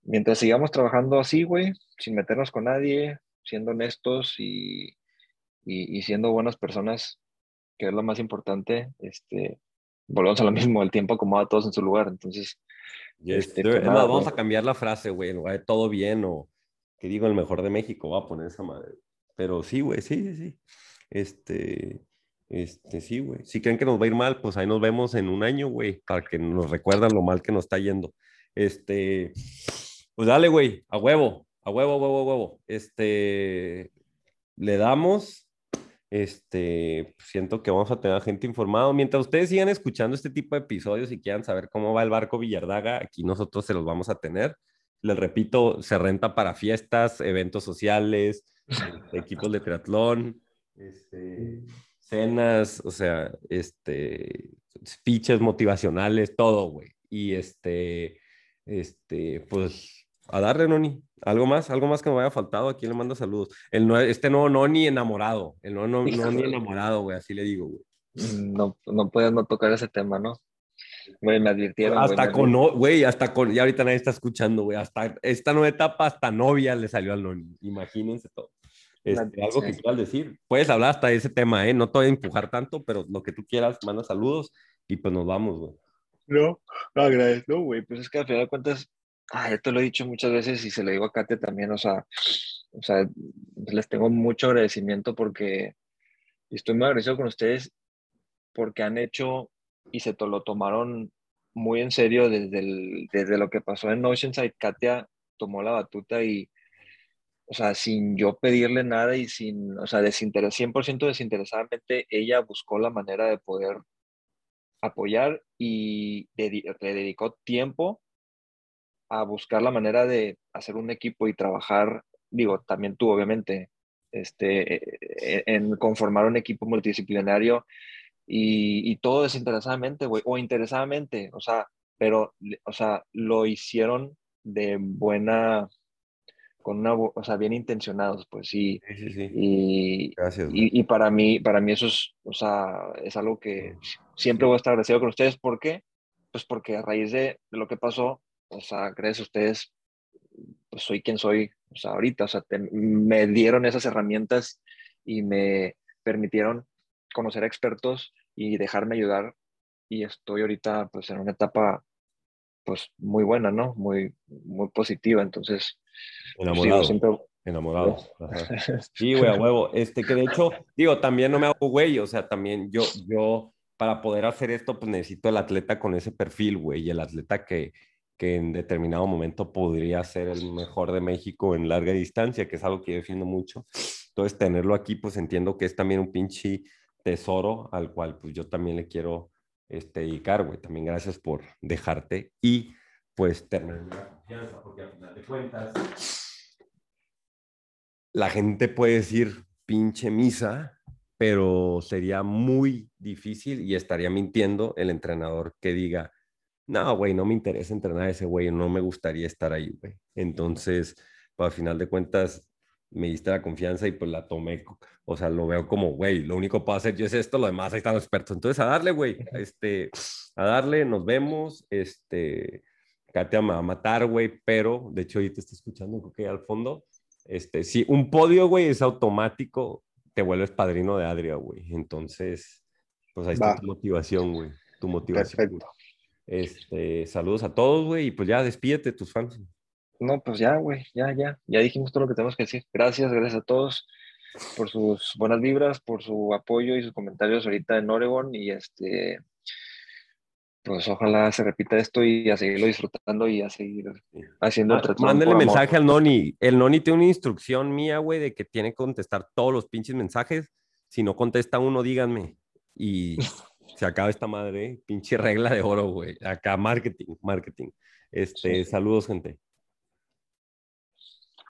Speaker 4: mientras sigamos trabajando así, güey, sin meternos con nadie, siendo honestos y, y, siendo buenas personas, que es lo más importante, este, volvemos a lo mismo, el tiempo acomoda a todos en su lugar, entonces...
Speaker 3: Este, pues vamos a cambiar la frase, güey, todo bien o que digo el mejor de México, va a poner esa madre. Pero sí, güey, sí, sí, sí. Este, este, sí, güey. Si creen que nos va a ir mal, pues ahí nos vemos en un año, güey, para que nos recuerdan lo mal que nos está yendo. Este, pues dale, güey, a huevo, a huevo, huevo, huevo. Este, le damos. Este, siento que vamos a tener gente informada. Mientras ustedes sigan escuchando este tipo de episodios y quieran saber cómo va el barco Villardaga, aquí nosotros se los vamos a tener. Les repito, se renta para fiestas, eventos sociales, este, equipos de triatlón, este, cenas, o sea, este, speeches motivacionales, todo, güey. Y este, este, pues, a darle, Noni. ¿Algo más? ¿Algo más que me haya faltado? Aquí le mando saludos. El no, este nuevo Noni enamorado. El nuevo no, Noni enamorado, güey. Así le digo, güey.
Speaker 4: No, no puedes no tocar ese tema, ¿no? Güey, me advirtieron.
Speaker 3: Hasta
Speaker 4: güey,
Speaker 3: con, no- güey, hasta con, ya ahorita nadie está escuchando, güey. Hasta esta nueva etapa, hasta novia le salió al Noni. Imagínense todo. Este, algo que quieras decir. Puedes hablar hasta de ese tema, ¿eh? No te voy a empujar tanto, pero lo que tú quieras, manda saludos y pues nos vamos, güey.
Speaker 4: No, agradezco, güey. Pues es que al final de cuentas, ah, ya te lo he dicho muchas veces y se lo digo a Kate también, o sea, o sea, les tengo mucho agradecimiento porque estoy muy agradecido con ustedes porque han hecho y se to- lo tomaron muy en serio desde, el- desde lo que pasó en Oceanside. Katia tomó la batuta y, o sea, sin yo pedirle nada y sin, o sea, desinteres, 100% desinteresadamente, ella buscó la manera de poder apoyar y le dedicó tiempo a buscar la manera de hacer un equipo y trabajar, digo, también tú obviamente, este, eh, en conformar un equipo multidisciplinario y, y todo desinteresadamente, o interesadamente, o sea, pero, o sea, lo hicieron de buena, con una, o sea, bien intencionados, pues sí,
Speaker 3: Sí, sí, sí.
Speaker 4: y,
Speaker 3: Gracias,
Speaker 4: y, y para mí, para mí eso es, o sea, es algo que siempre voy a estar agradecido con ustedes. ¿Por qué? Pues porque a raíz de, de lo que pasó, o sea, gracias a ustedes, pues soy quien soy, o sea, ahorita, o sea, te- me dieron esas herramientas y me permitieron conocer a expertos y dejarme ayudar y estoy ahorita pues en una etapa pues muy buena, ¿no? Muy, muy positiva, entonces,
Speaker 3: Enamorado.
Speaker 4: siempre...
Speaker 3: Enamorado. Ajá. Sí, güey, a huevo. Este, que de hecho, digo, también no me hago güey, o sea, también yo, yo, para poder hacer esto, pues necesito el atleta con ese perfil, güey, y el atleta que, que en determinado momento podría ser el mejor de México en larga distancia, que es algo que yo defiendo mucho. Entonces, tenerlo aquí, pues entiendo que es también un pinche tesoro al cual, pues yo también le quiero este, dedicar, güey. También gracias por dejarte y, pues, tener la confianza, porque al final de cuentas la gente puede decir pinche misa, pero sería muy difícil y estaría mintiendo el entrenador que diga, no, güey, no me interesa entrenar a ese güey, no me gustaría estar ahí, güey. Entonces, pues, al final de cuentas, me diste la confianza y pues la tomé, o sea, lo veo como, güey, lo único que puedo hacer yo es esto, lo demás ahí están los expertos. Entonces, a darle, güey, este, a darle, nos vemos, este, Katia me va a matar, güey, pero, de hecho, ahorita está escuchando, creo que al fondo, este, si un podio, güey, es automático, te vuelves padrino de Adria, güey. Entonces, pues ahí está tu motivación, güey. Tu motivación.
Speaker 4: Perfecto.
Speaker 3: Este, saludos a todos, güey, y pues ya despídete tus fans.
Speaker 4: No, pues ya, güey, ya, ya, ya dijimos todo lo que tenemos que decir. Gracias, gracias a todos por sus buenas vibras, por su apoyo y sus comentarios ahorita en Oregon y este, pues ojalá se repita esto y a seguirlo disfrutando y a seguir haciendo el triatlón
Speaker 3: Mándale mensaje al Noni. El Noni tiene una instrucción mía, güey, de que tiene que contestar todos los pinches mensajes. Si no contesta uno, díganme. Y se acaba esta madre, ¿eh? pinche regla de oro, güey. Acá, marketing, marketing. Este, saludos, gente.